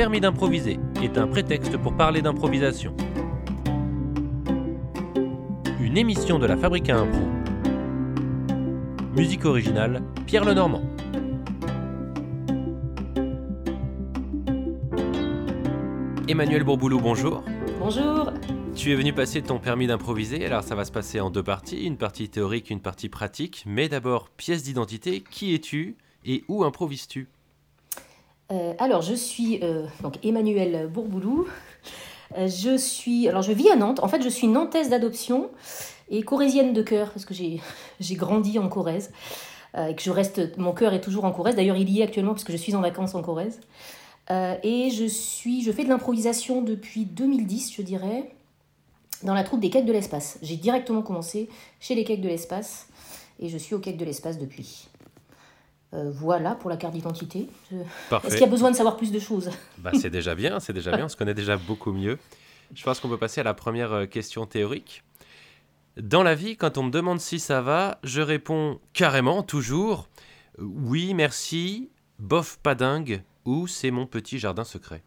permis d'improviser est un prétexte pour parler d'improvisation. Une émission de la Fabrique à Impro. Musique originale, Pierre Lenormand. Emmanuel Bourboulou, bonjour. Bonjour. Tu es venu passer ton permis d'improviser, alors ça va se passer en deux parties, une partie théorique, une partie pratique. Mais d'abord, pièce d'identité, qui es-tu et où improvises-tu? Euh, alors, je suis euh, donc Emmanuel Bourboulou. Euh, je suis, alors je vis à Nantes. En fait, je suis nantaise d'adoption et corésienne de cœur parce que j'ai grandi en Corrèze euh, et que je reste, mon cœur est toujours en Corrèze. D'ailleurs, il y est actuellement parce que je suis en vacances en Corrèze. Et je suis, je fais de l'improvisation depuis 2010, je dirais, dans la troupe des Quêtes de l'espace. J'ai directement commencé chez les Quêtes de l'espace et je suis aux Quêtes de l'espace depuis. Euh, voilà pour la carte d'identité. Je-. Est-ce qu'il y a besoin de savoir plus de choses Bah, c'est déjà bien, c'est déjà bien, on se connaît déjà beaucoup mieux. Je pense qu'on peut passer à la première euh, question théorique. Dans la vie, quand on me demande si ça va, je réponds carrément, toujours, euh, oui, merci, bof, pas dingue, ou c'est mon petit jardin secret.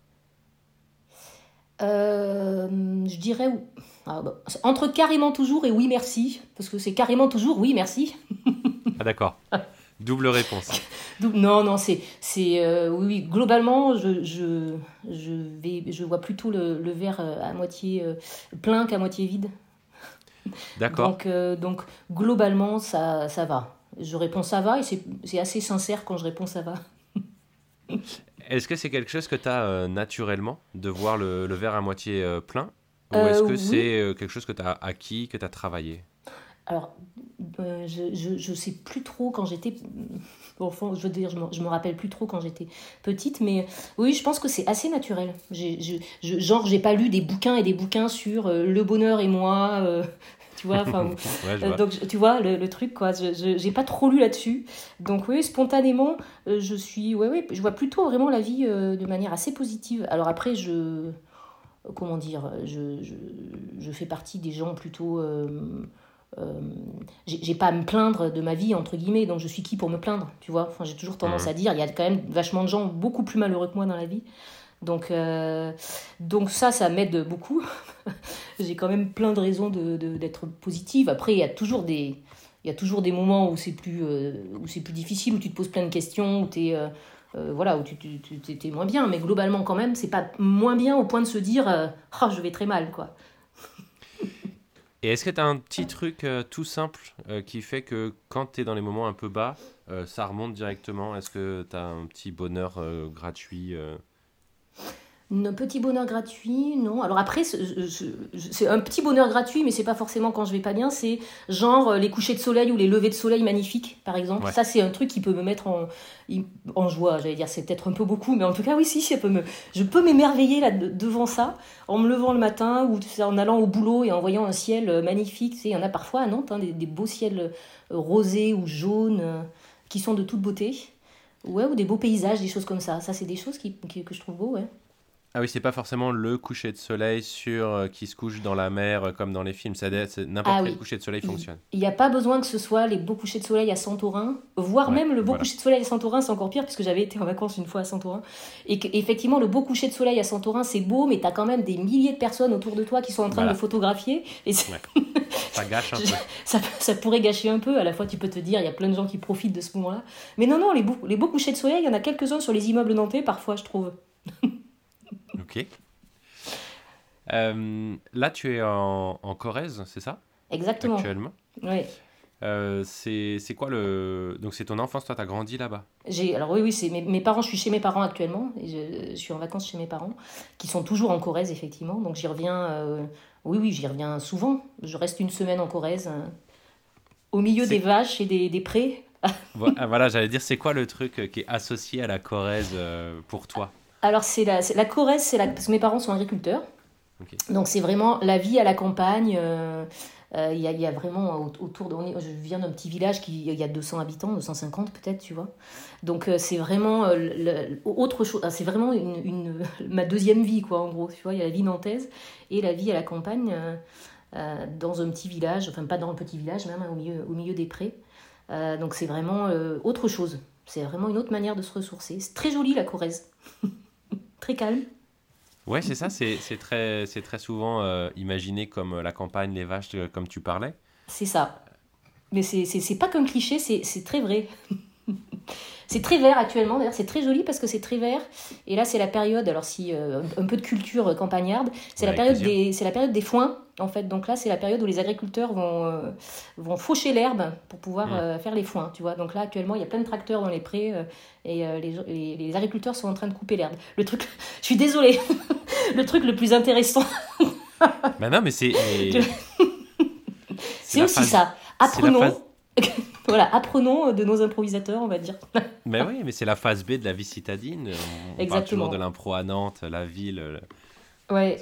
Euh, Je dirais ah, bah, entre carrément toujours et oui merci, parce que c'est carrément toujours oui merci. Ah d'accord, double réponse. Non, non, c'est, c'est euh, oui, globalement, je, je, je, vais, je vois plutôt le, le verre euh, à moitié euh, plein qu'à moitié vide. D'accord. Donc, euh, donc globalement, ça, ça va. Je réponds ça va et c'est, c'est assez sincère quand je réponds ça va. Est-ce que c'est quelque chose que tu as naturellement, de voir le, le verre à moitié plein? Ou est-ce que oui. c'est quelque chose que tu as acquis, que tu as travaillé? Alors, euh, je, je sais plus trop quand j'étais. Enfant, je veux dire, je me, je me rappelle plus trop quand j'étais petite, mais oui, je pense que c'est assez naturel. J'ai, je, je- genre, j'ai pas lu des bouquins et des bouquins sur euh, le bonheur et moi, euh, tu vois, enfin, Ouais, donc, tu vois, le, le truc, quoi. Je, j'ai pas trop lu là-dessus. Donc, oui, spontanément, je suis. Ouais, ouais, je vois plutôt vraiment la vie de manière assez positive. Alors, après, je. Comment dire Je, je, je fais partie des gens plutôt. Euh, j'ai pas à me plaindre de ma vie, entre guillemets, donc je suis qui pour me plaindre, tu vois? Enfin, j'ai toujours tendance Mhm. à dire, il y a quand même vachement de gens beaucoup plus malheureux que moi dans la vie. Donc, euh, donc ça, ça m'aide beaucoup. j'ai quand même plein de raisons de- de- d'être positive. Après, il y a toujours des, il y a toujours des moments où c'est plus, euh, où c'est plus difficile, où tu te poses plein de questions, où tu es... voilà, où tu, tu, tu- t'es- t'es moins bien, mais globalement quand même, c'est pas moins bien au point de se dire Ah, je vais très mal, quoi. Et est-ce que tu as un petit truc euh, tout simple euh, qui fait que quand tu es dans les moments un peu bas, euh, ça remonte directement? Est-ce que tu as un petit bonheur gratuit Un petit bonheur gratuit, non. Alors après, c'est un petit bonheur gratuit, mais c'est pas forcément quand je vais pas bien. C'est genre euh, les couchers de soleil ou les levées de soleil magnifiques, par exemple. Ouais. Ça, c'est un truc qui peut me mettre en, en joie. J'allais dire, c'est peut-être un peu beaucoup, mais en tout cas, oui, si, ça peut me, je peux m'émerveiller là de- devant ça, en me levant le matin ou en allant au boulot et en voyant un ciel euh, magnifique. Tu sais, il y en a parfois à Nantes, hein, des, des beaux ciels euh, rosés ou jaunes qui sont de toute beauté. Ouais, ou des beaux paysages, des choses comme ça. Ça, c'est des choses qui, qui- que je trouve beaux, ouais. Ah oui, c'est pas forcément le coucher de soleil sur euh, qui se couche dans la mer euh, comme dans les films. Ça N'importe Ah quel oui. coucher de soleil Il- fonctionne. Il n'y a pas besoin que ce soit les beaux couchers de soleil à Santorin, voire Ouais, même le beau voilà. coucher de soleil à Santorin, c'est encore pire puisque j'avais été en vacances une fois à Santorin. Et effectivement, le beau coucher de soleil à Santorin, c'est beau, mais tu as quand même des milliers de personnes autour de toi qui sont en train Voilà. de le photographier. Et Ouais. Ça gâche un peu. ça, ça pourrait gâcher un peu. À la fois, tu peux te dire, il y a plein de gens qui profitent de ce moment-là. Mais non, non, les beaux, les beaux couchers de soleil, il y en a quelques-uns sur les immeubles nantais, parfois, je trouve. Ok. Euh, là, tu es en, en Corrèze, c'est ça? Exactement. Actuellement? Ouais. Euh, c'est quoi le. Donc, c'est ton enfance, toi, t'as grandi là-bas? J'ai, alors oui, oui, c'est mes, mes parents, je suis chez mes parents actuellement, et je, je suis en vacances chez mes parents, qui sont toujours en Corrèze, effectivement, donc j'y reviens, euh, oui, oui, j'y reviens souvent, je reste une semaine en Corrèze, au milieu des vaches et des, des prés. Ah, Voilà, j'allais dire, c'est quoi le truc qui est associé à la Corrèze pour toi? Alors c'est la, la Corrèze, c'est la, parce que mes parents sont agriculteurs, donc c'est vraiment la vie à la campagne, euh, euh, il y, a, il y a vraiment au- autour de, on est- je viens d'un petit village qui il y a 200 habitants, 250 peut-être, tu vois. Donc euh, c'est vraiment euh, le- autre chose, ah, c'est vraiment une, une- ma deuxième vie quoi en gros, tu vois, il y a la vie nantaise et la vie à la campagne dans un petit village, enfin pas dans un petit village même, hein, au milieu, au milieu des prés. Donc c'est vraiment autre chose. C'est vraiment une autre manière de se ressourcer. C'est très joli la Corrèze. très calme. Ouais, c'est ça, c'est très, très souvent euh, imaginé comme la campagne, les vaches, comme tu parlais. C'est ça. Mais c'est pas qu'un cliché, c'est très vrai. C'est très vert actuellement, d'ailleurs c'est très joli parce que c'est très vert. Et là c'est la période, alors si euh, un peu de culture euh, campagnarde, c'est la, période des, la période des foins en fait. Donc là c'est la période où les agriculteurs vont, euh, vont faucher l'herbe pour pouvoir faire les foins, tu vois. Donc là actuellement il y a plein de tracteurs dans les prés et les, les, agriculteurs sont en train de couper l'herbe. Le truc, je suis désolée, le truc le plus intéressant. bah non mais c'est... c'est aussi ça. Apprenons... voilà, apprenons de nos improvisateurs, on va dire. mais oui, mais c'est la phase B de la vie citadine. On Exactement. parle toujours de l'impro à Nantes, la ville. Ouais.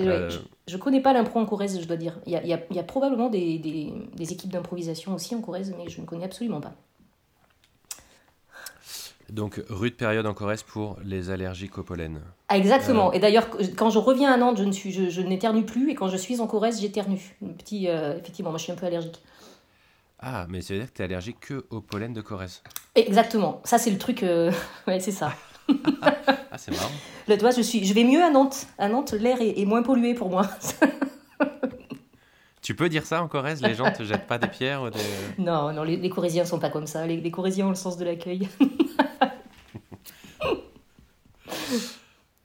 Euh, je, ne connais pas l'impro en Corrèze, je dois dire. Il y a, y a, probablement des, des, des équipes d'improvisation aussi en Corrèze, mais je ne connais absolument pas. Donc, rude période en Corrèze pour les allergiques au pollen. Ah, exactement. Euh. Et d'ailleurs, quand je reviens à Nantes, je, ne suis, je, n'éternue plus. Et quand je suis en Corrèze, j'éternue. Petit, euh, effectivement, moi, je suis un peu allergique. Ah, mais ça veut dire que tu es allergique que au pollen de Corrèze. Exactement. Ça, c'est le truc. Euh, ouais, c'est ça. ah, c'est marrant. Le, toi, je, suis... je vais mieux à Nantes. À Nantes, l'air est... moins pollué pour moi. tu peux dire ça en Corrèze Les gens te jettent pas des pierres Non, non, les, les Corésiens sont pas comme ça. Les, les Corésiens ont le sens de l'accueil.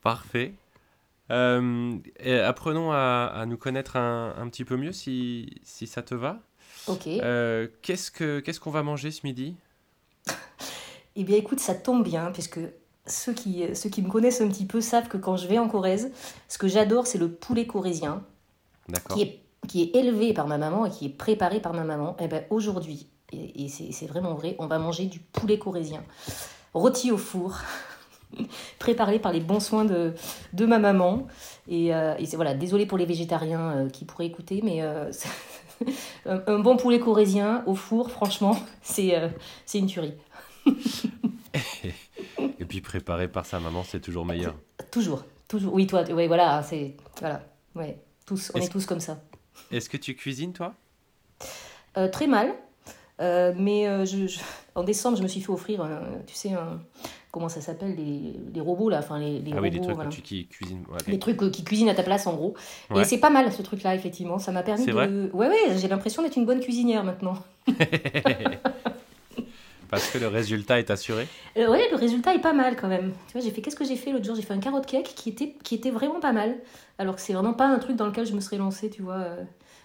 Parfait. Euh, apprenons à, à, nous connaître un, un, petit peu mieux si, si ça te va. Ok. Euh, qu'est-ce que qu'est-ce qu'on va manger ce midi? Eh bien, écoute, ça tombe bien, puisque ceux qui, ceux qui me connaissent un petit peu savent que quand je vais en Corrèze, ce que j'adore, c'est le poulet corrézien, qui est, qui est élevé par ma maman et qui est préparé par ma maman. Eh bien, aujourd'hui, et, c'est vraiment vrai, on va manger du poulet corrézien, rôti au four. préparé par les bons soins de, de ma maman. Et, euh, et voilà, désolé pour les végétariens euh, qui pourraient écouter, mais un, bon poulet corésien au four, franchement, c'est euh, c'est une tuerie. Et puis préparé par sa maman, c'est toujours meilleur. Toujours, toujours. Oui, toi, ouais, voilà, c'est voilà, ouais, tous, on est, tous comme ça. Est-ce que tu cuisines toi? Euh, Très mal, euh, mais je, en décembre, je me suis fait offrir, tu sais, un, comment ça s'appelle les, les, robots là enfin les, les ah oui, les trucs qui cuisinent les trucs euh, qui cuisinent à ta place en gros. Et c'est pas mal ce truc là effectivement. Ça m'a permis de vrai ouais ouais j'ai l'impression d'être une bonne cuisinière maintenant. Parce que le résultat est assuré euh, ouais le résultat est pas mal quand même. Tu vois j'ai fait qu'est-ce que j'ai fait l'autre jour? J'ai fait un carotte cake qui était qui était vraiment pas mal. Alors que c'est vraiment pas un truc dans lequel je me serais lancée tu vois euh.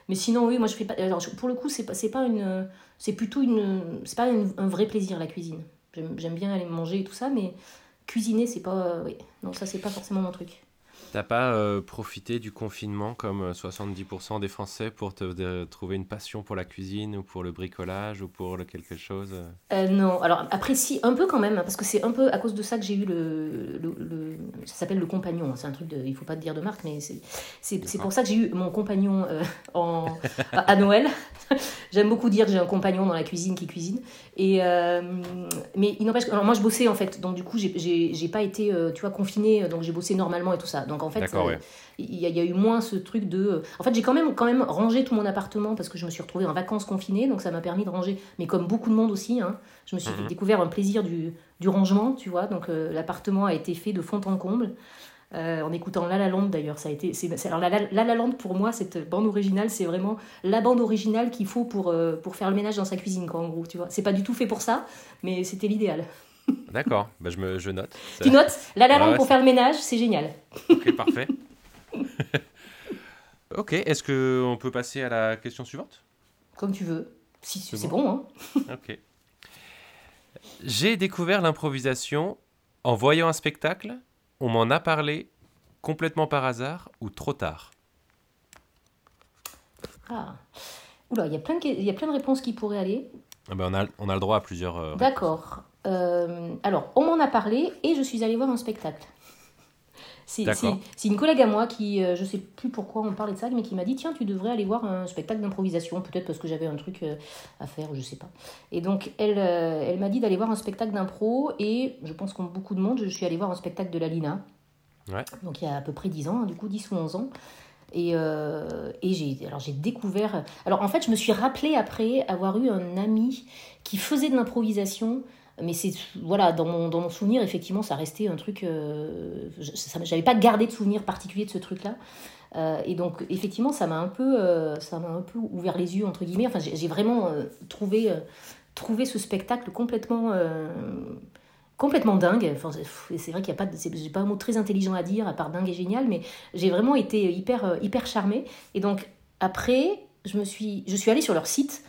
mais sinon oui moi je fais pas alors, pour le coup c'est pas c'est pas une c'est plutôt une c'est pas un vrai plaisir la cuisine J'aime bien aller manger et tout ça, mais cuisiner, c'est pas. oui, non, ça, c'est pas forcément mon truc. T'as pas euh, profité du confinement comme 70% euh, des Français pour te trouver une passion pour la cuisine ou pour le bricolage ou pour le quelque chose euh? Non, alors après si, un peu quand même, parce que c'est un peu à cause de ça que j'ai eu le... le, ça s'appelle le compagnon, c'est un truc de... Il faut pas te dire de marque, mais c'est pour ça que j'ai eu mon compagnon en, à Noël. J'aime beaucoup dire que j'ai un compagnon dans la cuisine qui cuisine. Et, mais il n'empêche alors moi je bossais en fait, donc du coup j'ai pas été, tu vois, confinée, donc j'ai bossé normalement et tout ça. Donc en fait, euh, il y, a eu moins ce truc de. Euh, en fait, j'ai quand même, quand même rangé tout mon appartement parce que je me suis retrouvée en vacances confinées, donc ça m'a permis de ranger. Mais comme beaucoup de monde aussi, hein, je me suis mhm. découvert un plaisir du, du, rangement, tu vois. Donc euh, l'appartement a été fait de fond en comble. en écoutant La La Land d'ailleurs, ça a été. alors La, La, La, Land pour moi, cette bande originale, c'est vraiment la bande originale qu'il faut pour, pour faire le ménage dans sa cuisine, quoi, en gros, tu vois. C'est pas du tout fait pour ça, mais c'était l'idéal. D'accord, bah je, me, je note. Tu notes La La Land pour faire le ménage, c'est génial. Ok, parfait. ok, est-ce qu'on peut passer à la question suivante? Comme tu veux. Si c'est bon. hein. ok. J'ai découvert l'improvisation en voyant un spectacle, on m'en a parlé complètement par hasard ou trop tard. Ah. Oula, il y, a plein de, y a plein de réponses qui pourraient aller. Ah ben on, a, on a le droit à plusieurs. Euh, D'accord. Euh, alors, on m'en a parlé et je suis allée voir un spectacle. C'est une collègue à moi qui, euh, je sais plus pourquoi on parlait de ça, mais qui m'a dit tiens, tu devrais aller voir un spectacle d'improvisation, peut-être parce que j'avais un truc euh, à faire, je sais pas. Et donc, elle, elle m'a dit d'aller voir un spectacle d'impro, et je pense comme beaucoup de monde, je suis allée voir un spectacle de la Lina. Donc, il y a à peu près 10 ans, hein, du coup, 10 ou 11 ans. Et, et j'ai alors j'ai découvert alors en fait je me suis rappelé après avoir eu un ami qui faisait de l'improvisation mais c'est voilà dans mon, dans mon souvenir effectivement ça restait un truc euh, j'avais pas gardé de souvenir particulier de ce truc là euh, et donc effectivement ça m'a un peu euh, ça m'a un peu ouvert les yeux entre guillemets. Enfin j'ai vraiment trouvé trouvé ce spectacle complètement complètement dingue. Enfin c'est vrai qu'il y a pas j'ai pas un mot très intelligent à dire à part dingue et génial mais j'ai vraiment été hyper hyper charmée. Et donc après je me suis je suis allée sur leur site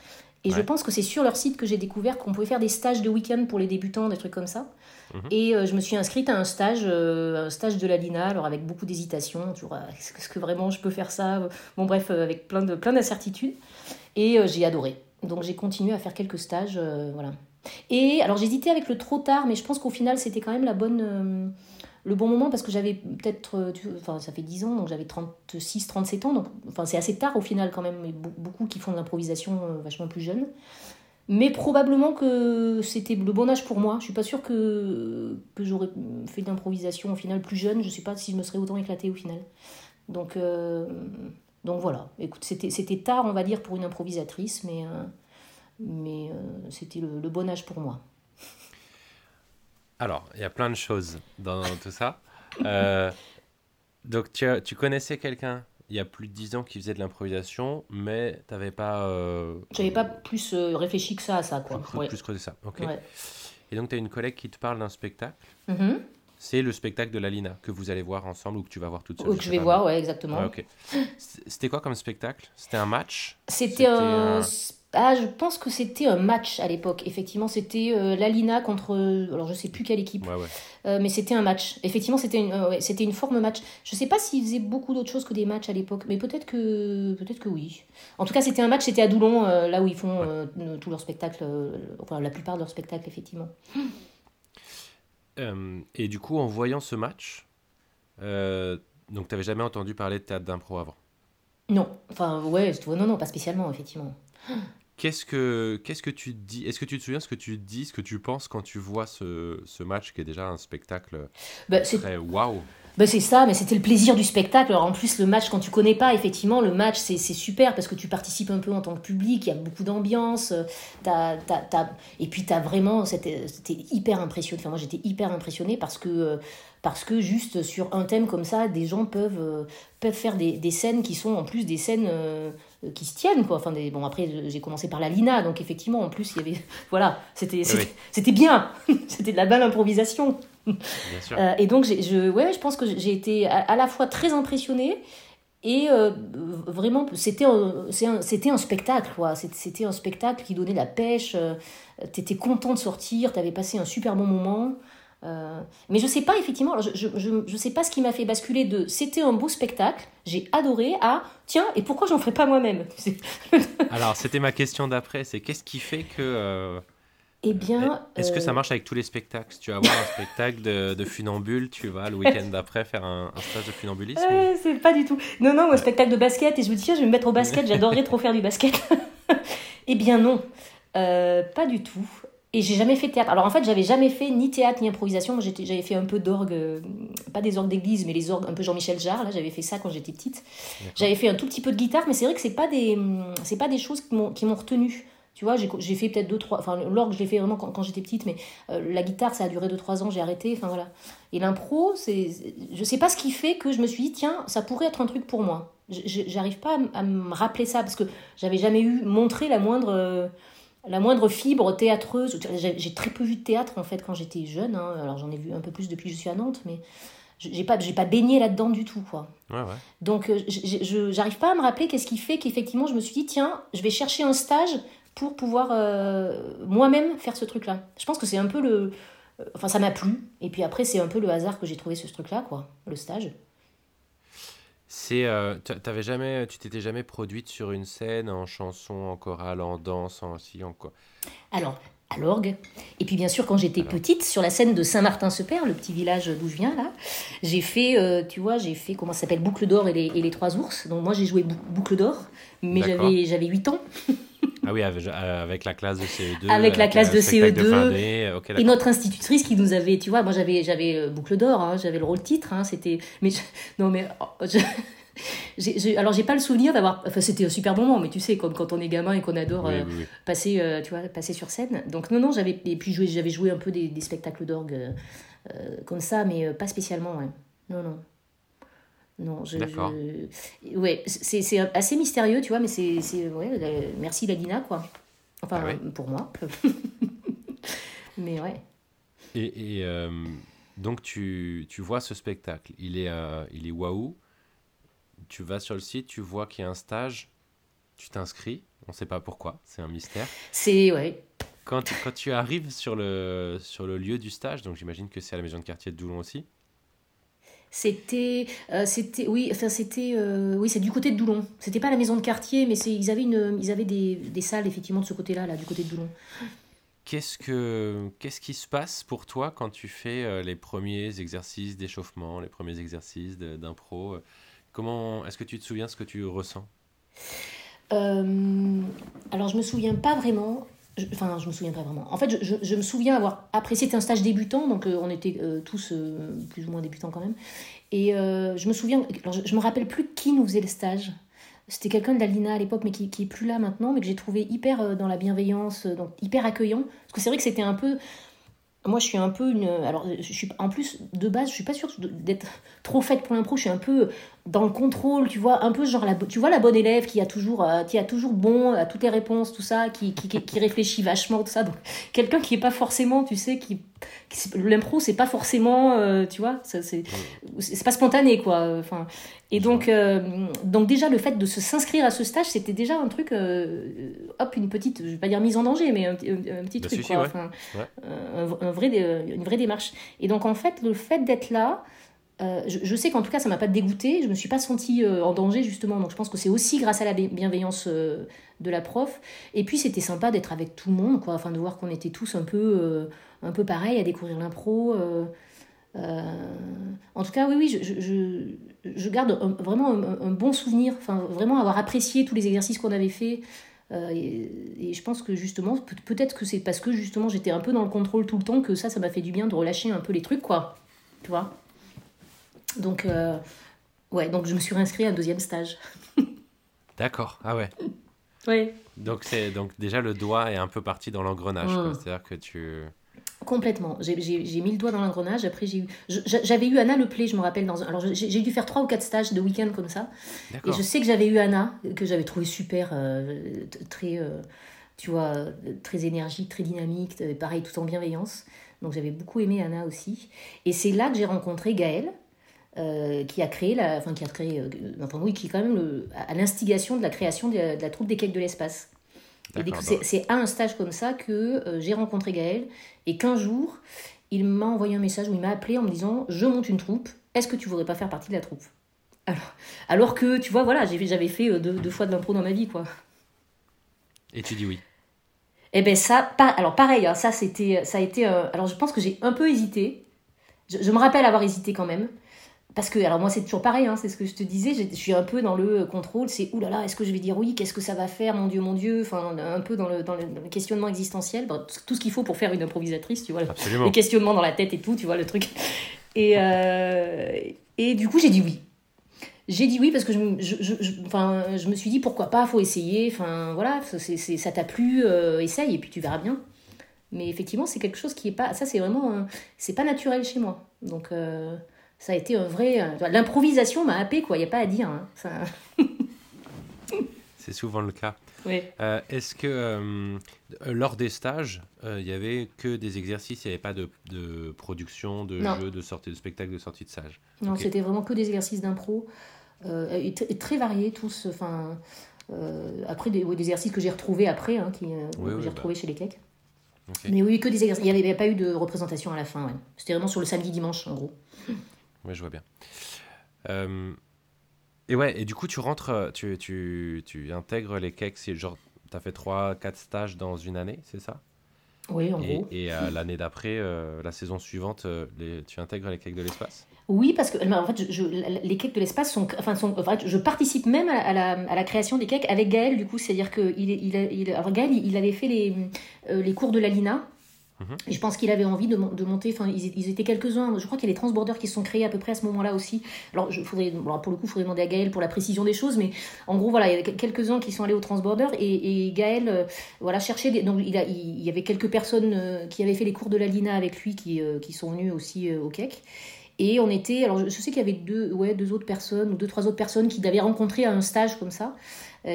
et je pense que c'est sur leur site que j'ai découvert qu'on pouvait faire des stages de week-end pour les débutants, des trucs comme ça. Mhm. Et euh, je me suis inscrite à un stage, euh, un stage de la Lina, alors avec beaucoup d'hésitation, vois, est-ce que vraiment je peux faire ça? Bon bref, euh, avec plein de plein d'incertitudes. Et j'ai adoré. Donc j'ai continué à faire quelques stages, voilà. Et alors j'hésitais avec le trop tard, mais je pense qu'au final c'était quand même la bonne le bon moment parce que j'avais peut-être, euh, enfin ça fait 10 ans, donc j'avais 36, 37 ans, donc enfin c'est assez tard au final quand même, mais beaucoup qui font de l'improvisation euh, vachement plus jeunes. Mais probablement que c'était le bon âge pour moi. Je suis pas sûre que, j'aurais fait de l'improvisation au final plus jeune. Je sais pas si je me serais autant éclatée au final. Donc, euh, donc voilà. Écoute, c'était, c'était tard, on va dire, pour une improvisatrice, mais, mais c'était le bon âge pour moi. Alors, il y a plein de choses dans, tout ça. Euh, donc, tu, tu connaissais quelqu'un il y a plus de 10 ans qui faisait de l'improvisation, mais tu n'avais pas. Euh, J'avais pas plus euh, réfléchi que ça à ça, quoi. Plus, plus creusé ça, ok. Et donc, tu as une collègue qui te parle d'un spectacle. Mm-hmm. C'est le spectacle de la Lina que vous allez voir ensemble ou que tu vas voir toute seule. Ou que je vais voir, ouais, exactement. C'était quoi comme spectacle? C'était un match? C'était un... Ah, je pense que c'était un match à l'époque. Effectivement, c'était euh, l'Alina contre. alors, je sais plus quelle équipe. Euh, mais c'était un match. Effectivement, c'était une, euh, c'était une forme match. Je sais pas s'ils faisaient beaucoup d'autres choses que des matchs à l'époque, mais peut-être que, peut-être que oui. En tout cas, c'était un match. C'était à Doulon, là où ils font tous leurs spectacles, enfin la plupart de leurs spectacles, effectivement. et du coup, en voyant ce match, donc tu n'avais jamais entendu parler de théâtre d'impro avant? Non. Enfin, ouais, non, non, pas spécialement, effectivement. Qu'est-ce que, qu'est-ce que tu dis Est-ce que tu te souviens ce que tu dis, ce que tu penses quand tu vois ce, ce match qui est déjà un spectacle bah, très waouh bah c'est ça, mais c'était le plaisir du spectacle. Alors en plus, le match, quand tu connais pas, effectivement, le match, c'est super parce que tu participes un peu en tant que public, il y a beaucoup d'ambiance. Euh, et puis, tu as vraiment. C'était hyper impressionné. Enfin, moi, j'étais hyper impressionnée parce que, euh, parce que juste sur un thème comme ça, des gens peuvent, euh, peuvent faire des, des, scènes qui sont en plus des scènes qui se tiennent quoi enfin des, bon après j'ai commencé par la Lina donc effectivement en plus il y avait voilà c'était c'était bien c'était de la belle improvisation euh, et donc, je, ouais, je pense que j'ai été à, la fois très impressionnée et euh, vraiment, c'était un, c'était un spectacle. C'était un spectacle qui donnait la pêche. Euh, tu étais content de sortir, tu avais passé un super bon moment. Mais je sais pas, effectivement, je, je, je, sais pas ce qui m'a fait basculer de c'était un beau spectacle, j'ai adoré, à tiens, et pourquoi j'en ferais pas moi-même Alors, c'était ma question d'après c'est qu'est-ce qui fait que eh bien. Est-ce que ça euh, marche avec tous les spectacles? Tu vas voir un spectacle de, de funambule, tu vas le week-end d'après faire un, stage de funambulisme? C'est pas du tout. Non, non, un spectacle de basket, et je me dis, tiens, je vais me mettre au basket, j'adorerais trop faire du basket. eh bien, non, euh, pas du tout. Et j'ai jamais fait de théâtre. Alors en fait, j'avais jamais fait ni théâtre ni improvisation. Moi, j'avais fait un peu d'orgue, euh, pas des orgues d'église, mais les orgues un peu Jean-Michel Jarre. Là, j'avais fait ça quand j'étais petite. J'avais fait un tout petit peu de guitare, mais c'est vrai que c'est pas des, c'est pas des choses qui m'ont retenu. Tu vois, j'ai fait peut-être deux, trois. Enfin, l'orgue, je l'ai fait vraiment quand, quand j'étais petite, mais euh, la guitare, ça a duré deux, trois ans, j'ai arrêté. Enfin, voilà. Et l'impro, c'est. Je sais pas ce qui fait que je me suis dit, tiens, ça pourrait être un truc pour moi. J'arrive pas à, me rappeler ça, parce que j'avais jamais eu montré la moindre. La moindre fibre théâtreuse. J'ai très peu vu de théâtre, en fait, quand j'étais jeune. Hein. Alors, j'en ai vu un peu plus depuis que je suis à Nantes, mais j'ai pas j'ai pas baigné là-dedans du tout quoi. Ouais, ouais. Donc euh, je j'arrive pas à me rappeler qu'est-ce qui fait qu'effectivement je me suis dit tiens, je vais chercher un stage pour pouvoir euh, moi-même faire ce truc-là. Je pense que c'est un peu le... Euh, enfin, ça m'a plu. Et puis après, c'est un peu le hasard que j'ai trouvé ce truc-là, quoi, le stage. C'est, euh, t'avais jamais, tu t'étais jamais produite sur une scène en chanson, en chorale, en danse, en si, en quoi? Alors, à l'orgue. Et puis bien sûr, quand j'étais petite, sur la scène de Saint-Martin-se-Père, le petit village d'où je viens là, j'ai fait, tu vois, j'ai fait, comment ça s'appelle, Boucle d'or et les, et les trois ours. Donc moi, j'ai joué Boucle d'or, mais j'avais, j'avais 8 ans. Ah oui, euh, avec, la classe de CE2. Avec la classe de CE2. et notre institutrice qui nous avait, tu vois, moi j'avais, j'avais euh, boucle d'or, hein, j'avais le rôle titre, hein, c'était. Mais non, mais oh, alors j'ai pas le souvenir d'avoir enfin c'était un super moment mais tu sais comme quand on est gamin et qu'on adore euh, passer euh, tu vois passer sur scène donc non non j'avais et puis j'avais joué un peu des, des spectacles d'orgue euh, comme ça mais pas spécialement ouais. non non non je, je... ouais c'est assez mystérieux tu vois mais c'est ouais, merci Ladina quoi. Enfin ah pour moi. Mais ouais. Et, et donc tu, tu, vois ce spectacle. Il est il est waouh. Tu vas sur le site, tu vois qu'il y a un stage, tu t'inscris, on ne sait pas pourquoi, c'est un mystère. C'est, ouais. Quand, quand tu arrives sur le, sur le lieu du stage, donc j'imagine que c'est à la maison de quartier de Doulon aussi c'était euh, c'était oui enfin c'était euh, oui c'est du côté de Doulon c'était pas la maison de quartier mais c'est ils avaient une ils avaient des, des, salles effectivement de ce côté là là du côté de Doulon qu'est-ce que qu'est-ce qui se passe pour toi quand tu fais euh, les premiers exercices d'échauffement les premiers exercices d'impro Comment est-ce que tu te souviens ce que tu ressens? Euh, Alors je me souviens pas vraiment. Enfin, je me souviens pas vraiment. En fait, je, me souviens avoir apprécié. C'était un stage débutant, donc euh, on était euh, tous plus ou moins débutants quand même. Et je me souviens. Alors, je, me rappelle plus qui nous faisait le stage. C'était quelqu'un de la Lina à l'époque, mais qui, qui est plus là maintenant, mais que j'ai trouvé hyper dans la bienveillance, donc hyper accueillant. Parce que c'est vrai que c'était un peu moi je suis un peu une alors je suis en plus de base je suis pas sûre d'être trop faite pour l'impro je suis un peu dans le contrôle tu vois un peu genre la tu vois la bonne élève qui a toujours euh, qui a toujours bon à toutes les réponses tout ça qui, qui, qui réfléchit vachement tout ça. Donc quelqu'un qui est pas forcément tu sais qui, l'impro c'est pas forcément euh, tu vois c'est c'est pas spontané quoi enfin. Et donc euh, donc déjà le fait de se s'inscrire à ce stage c'était déjà un truc hop une petite je vais pas dire mise en danger mais un, petit truc quoi. Enfin, un, vrai une vraie démarche. Et donc en fait le fait d'être là euh, je, sais qu'en tout cas, ça m'a pas dégoûté. Je me suis pas sentie euh, en danger, justement. Donc, je pense que c'est aussi grâce à la bienveillance euh, de la prof. Et puis, c'était sympa d'être avec tout le monde, quoi. Enfin, de voir qu'on était tous un peu, un peu pareil à découvrir l'impro. en tout cas, oui, oui, je, je, je garde vraiment un, bon souvenir. Enfin, vraiment avoir apprécié tous les exercices qu'on avait fait. Et, et, je pense que justement, peut-être que c'est parce que justement j'étais un peu dans le contrôle tout le temps que ça, ça m'a fait du bien de relâcher un peu les trucs, quoi. Tu vois? Donc, euh, ouais, donc je me suis réinscrite à un deuxième stage. D'accord, ah ouais. Oui. Donc, c'est, donc déjà, le doigt est un peu parti dans l'engrenage. Mmh. C'est-à-dire que tu... Complètement. J'ai, mis le doigt dans l'engrenage. Après, j'ai eu, j'avais eu Anna Le Play, je me rappelle. Dans, alors, j'ai, dû faire trois ou quatre stages de week-end comme ça. Et je sais que j'avais eu Anna, que j'avais trouvé super, euh, très, euh, tu vois, très énergique, très dynamique, pareil, tout en bienveillance. Donc, j'avais beaucoup aimé Anna aussi. Et c'est là que j'ai rencontré Gaëlle, euh, qui a créé, la, enfin qui a créé, euh, enfin oui, qui est quand même le, à l'instigation de la création de, la troupe des cakes de l'espace. Bah c'est à un stage comme ça que euh, j'ai rencontré Gaël et qu'un jour, il m'a envoyé un message où il m'a appelé en me disant Je monte une troupe, est-ce que tu voudrais pas faire partie de la troupe? Alors, alors que, tu vois, voilà, j'avais fait deux, deux, fois de l'impro dans ma vie, quoi. Et tu dis oui Eh ben ça, pas, alors pareil, hein, ça c'était, ça a été, alors je pense que j'ai un peu hésité. je, me rappelle avoir hésité quand même parce que, alors moi c'est toujours pareil, hein, c'est ce que je te disais, je suis un peu dans le contrôle, c'est oulala, est-ce que je vais dire oui, qu'est-ce que ça va faire, mon Dieu, mon Dieu, enfin un peu dans le, dans le, questionnement existentiel, tout ce qu'il faut pour faire une improvisatrice, tu vois, les questionnements dans la tête et tout, tu vois le truc. Et, euh, et du coup j'ai dit oui. J'ai dit oui parce que je, je, je, enfin, je me suis dit pourquoi pas, faut essayer, enfin voilà, c'est, ça t'a plu, euh, essaye et puis tu verras bien. Mais effectivement c'est quelque chose qui est pas, ça c'est vraiment, c'est pas naturel chez moi. Donc... Euh, ça a été un vrai. Euh, l'improvisation m'a happé, quoi. Il n'y a pas à dire. Hein. Ça... C'est souvent le cas. Oui. Euh, est-ce que euh, lors des stages, il n'y avait que des exercices, il n'y avait pas de, de, production, de jeu, de sortie de spectacle, de sortie de stage? Non, c'était vraiment que des exercices d'impro, et, très variés tous. Enfin, après, des, des, exercices que j'ai retrouvés après, hein, qui, que j'ai retrouvés bah. chez les cakes. Mais oui, que des exercices. Il n'y avait, pas eu de représentation à la fin. C'était vraiment sur le samedi-dimanche, en gros. Oui, je vois bien. Euh, et ouais, et du coup, tu rentres, euh, tu, tu, tu intègres les cakes, genre, tu as fait 3-4 stages dans une année, c'est ça? Oui, en et, gros. Et euh, l'année d'après, la saison suivante, les, tu intègres les cakes de l'espace? Oui, parce que en fait, je, les cakes de l'espace sont, enfin, sont, je participe même à la, à la, création des cakes avec Gaël, du coup, c'est-à-dire que il, il, il, Gaël, il avait fait les, les cours de la Lina, Mhm. Et je pense qu'il avait envie de, monter, enfin ils, étaient quelques-uns, je crois qu'il y a les transborders qui se sont créés à peu près à ce moment-là aussi. Alors je, faudrait, pour le coup, il faudrait demander à Gaël pour la précision des choses, mais en gros, voilà, il y a quelques-uns qui sont allés aux transborders et, Gaël euh, voilà, cherchait, donc il, y avait quelques personnes euh, qui avaient fait les cours de la Lina avec lui qui, euh, sont venues aussi au KEC. Et on était, alors je, sais qu'il y avait deux, ouais, deux autres personnes ou deux, trois autres personnes qui l'avaient rencontré à un stage comme ça,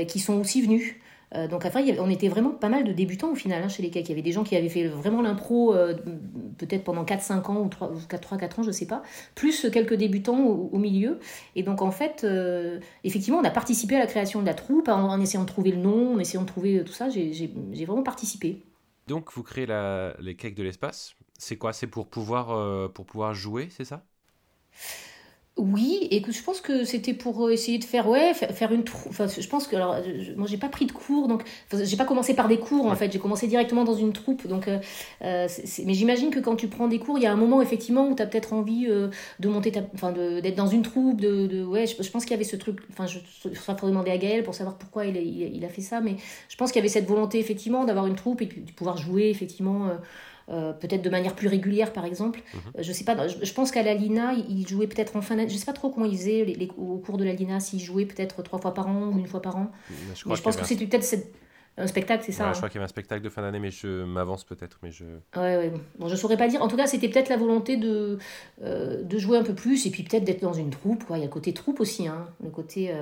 qui sont aussi venues. Euh, donc après, on était vraiment pas mal de débutants au final hein, chez les CAC. Il y avait des gens qui avaient fait vraiment l'impro euh, peut-être pendant 4-5 ans ou 3-4 ans, je sais pas, plus quelques débutants au, milieu. Et donc en fait, euh, effectivement, on a participé à la création de la troupe en, essayant de trouver le nom, en essayant de trouver tout ça. J'ai vraiment participé. Donc vous créez les cakes de l'espace. C'est quoi? C'est pour pour pouvoir jouer, c'est ça? Oui, et que je pense que c'était pour euh, essayer de faire ouais faire une troupe. Enfin, je pense que alors moi j'ai pas pris de cours donc j'ai pas commencé par des cours en fait. J'ai commencé directement dans une troupe donc euh, euh mais j'imagine que quand tu prends des cours il y a un moment effectivement où tu as peut-être envie euh, de monter ta enfin d'être dans une troupe de, de ouais je, pense qu'il y avait ce truc enfin je ça faudrait demander à Gaël pour savoir pourquoi il a, il a fait ça mais je pense qu'il y avait cette volonté effectivement d'avoir une troupe et puis de pouvoir jouer effectivement euh, peut-être de manière plus régulière par exemple. Mhm. Euh, je sais pas, je, pense qu'à la Lina, il jouait peut-être en fin d'année, je sais pas trop comment il faisait les, au cours de la Lina, s'il jouait peut-être trois fois par an ou une fois par an. Je, je pense que c'était peut-être un spectacle, c'est ça Je hein. crois qu'il y avait un spectacle de fin d'année, mais je m'avance peut-être. mais je... Ouais, ouais. Bon, je saurais pas dire. En tout cas, c'était peut-être la volonté de, euh, de jouer un peu plus et puis peut-être d'être dans une troupe. Quoi. Il y a le côté troupe aussi. Hein. Le côté.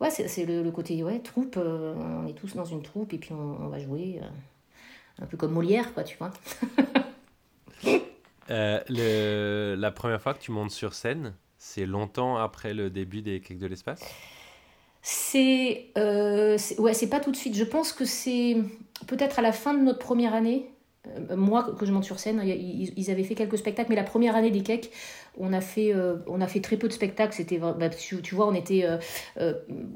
Ouais, c'est le, le, côté ouais, troupe. on est tous dans une troupe et puis on, on va jouer un peu comme Molière, quoi, tu vois. Euh, le, la première fois que tu montes sur scène, c'est longtemps après le début des Cakes de l'espace? C'est. Euh, ouais, c'est pas tout de suite. Je pense que c'est peut-être à la fin de notre première année. Euh, moi, que je monte sur scène, ils, avaient fait quelques spectacles, mais la première année des Cakes, on a fait, euh, on a fait très peu de spectacles. C'était, bah, tu, vois, on était euh,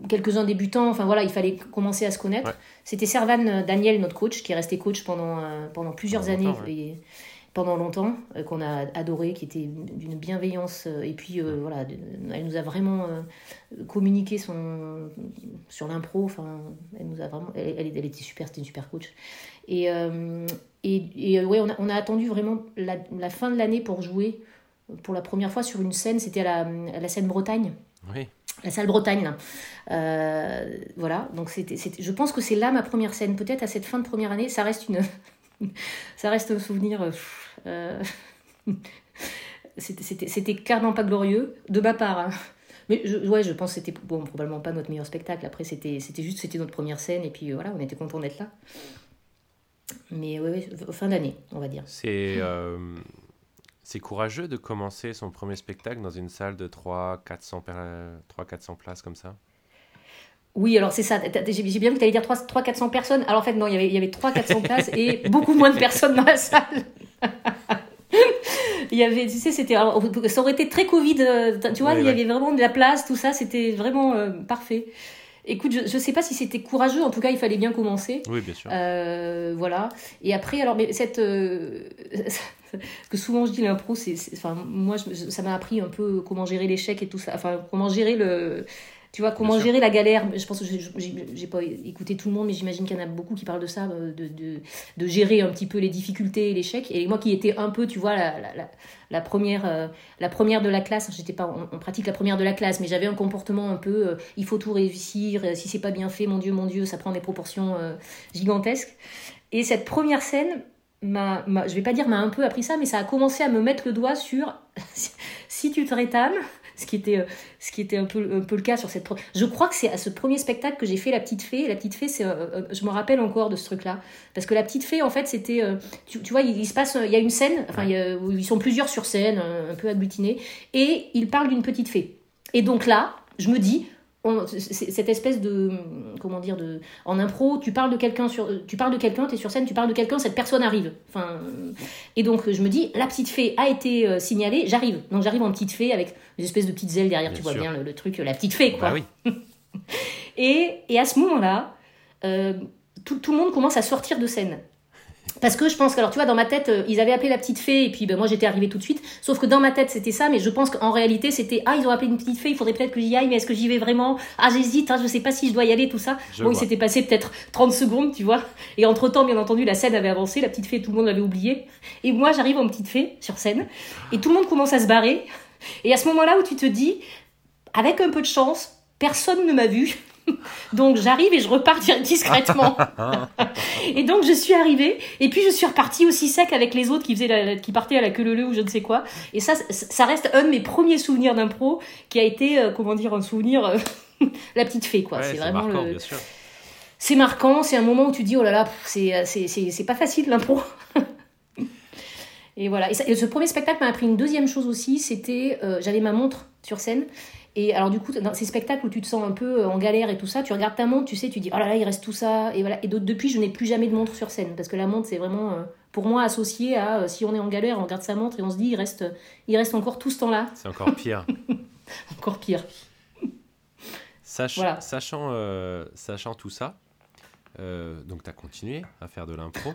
quelques-uns débutants. Enfin voilà, il fallait commencer à se connaître. C'était Servan Daniel, notre coach, qui est resté coach pendant, pendant plusieurs années. pendant longtemps, qu'on a adoré, qui était d'une bienveillance. et puis, voilà, elle nous a vraiment communiqué son, sur l'impro. Enfin, elle nous a vraiment. Elle, elle était super, c'était une super coach. Et, euh, et, et, ouais, on a, on a attendu vraiment la, la fin de l'année pour jouer pour la première fois sur une scène. C'était à la, la scène Bretagne. Oui. La salle Bretagne. Euh, voilà, donc c'était, je pense que c'est là ma première scène. Peut-être à cette fin de première année, ça reste une, ça reste un souvenir. Euh, c'était, carrément pas glorieux de ma part. Hein. Mais je, ouais, je pense que c'était bon, probablement pas notre meilleur spectacle. Après, c'était, c'était juste c'était notre première scène et puis voilà, on était content d'être là. Mais oui, fin d'année, on va dire. C'est euh, courageux de commencer son premier spectacle dans une salle de 300-400 places comme ça? Oui, alors c'est ça. J'ai bien vu que tu allais dire 300-400 personnes. Alors en fait, non, il y avait, il y avait 300-400 places et beaucoup moins de personnes dans la salle. il y avait, tu sais, c'était, ça aurait été très Covid. Euh, tu vois, il y avait vraiment de la place, tout ça, c'était vraiment euh, parfait. Écoute, je ne sais pas si c'était courageux, en tout cas, il fallait bien commencer. Oui, bien sûr. Euh, voilà. Et après, alors, mais cette. Euh, que souvent je dis l'impro, c'est. Enfin, moi, ça m'a appris un peu comment gérer l'échec et tout ça. Enfin, comment gérer le tu vois, comment gérer la galère Je pense que j'ai pas écouté tout le monde, mais j'imagine qu'il y en a beaucoup qui parlent de ça, euh, de, de, de gérer un petit peu les difficultés et l'échec. Et moi qui étais un peu, tu vois, la, la, la première, euh, la première de la classe, j'étais pas en, pratique la première de la classe, mais j'avais un comportement un peu, euh, il faut tout réussir, si c'est pas bien fait, mon Dieu, mon Dieu, ça prend des proportions gigantesques. Et cette première scène, m'a, je vais pas dire m'a un peu appris ça, mais ça a commencé à me mettre le doigt sur si tu te rétames, ce qui était, euh, un, peu, le cas sur cette. Je crois que c'est à ce premier spectacle que j'ai fait La Petite Fée. La Petite Fée, c'est, euh, euh, je me rappelle encore de ce truc-là. Parce que La Petite Fée, en fait, c'était. tu, vois, il, se passe. Il y a une scène, enfin, où ils sont plusieurs sur scène, un, un peu agglutinés, et ils parlent d'une petite fée. Et donc là, je me dis, cette espèce de comment dire de en impro tu parles de quelqu'un sur tu parles de quelqu'un tu es sur scène tu parles de quelqu'un cette personne arrive. Enfin et donc je me dis la petite fée a été euh, signalée j'arrive. Donc j'arrive en petite fée avec une espèce de petites ailes derrière tu vois bien le, truc la petite fée quoi. Bah oui. et, et à ce moment là euh, tout, tout, le monde commence à sortir de scène Parce que je pense que, alors tu vois, dans ma tête, euh, ils avaient appelé la petite fée et puis ben, moi j'étais arrivée tout de suite. Sauf que dans ma tête c'était ça, mais je pense qu'en réalité c'était ah ils ont appelé une petite fée, il faudrait peut-être que j'y aille, mais est-ce que j'y vais vraiment? Ah j'hésite, hein, je sais pas si je dois y aller, tout ça. bon, il s'était passé peut-être 30 secondes, tu vois. Et entre temps, bien entendu, la scène avait avancé, la petite fée, tout le monde l'avait oublié. Et moi j'arrive en petite fée sur scène et tout le monde commence à se barrer. Et à ce moment-là où tu te dis, avec un peu de chance, personne ne m'a vu. donc j'arrive et je repars discrètement. et donc je suis arrivée et puis je suis repartie aussi sec avec les autres qui faisaient qui partaient à la queue leu ou je ne sais quoi. Et ça ça reste un de mes premiers souvenirs d'impro qui a été euh, comment dire un souvenir euh, la petite fée quoi. c'est vraiment marquant, le c'est marquant, c'est un moment où tu dis oh là là, c'est c'est pas facile l'impro. et voilà. Et, ce premier spectacle m'a appris une deuxième chose aussi, c'était euh, j'avais ma montre sur scène et alors, du coup, dans ces spectacles où tu te sens un peu euh, en galère et tout ça, tu regardes ta montre, tu sais, tu dis, oh là là, il reste tout ça. Et voilà. Et depuis, je n'ai plus jamais de montre sur scène. Parce que la montre, c'est vraiment, euh, pour moi, associé à euh, si on est en galère, on regarde sa montre et on se dit, il reste, il reste encore tout ce temps-là. C'est encore pire. encore pire. sachant, sachant tout ça, donc tu as continué à faire de l'impro.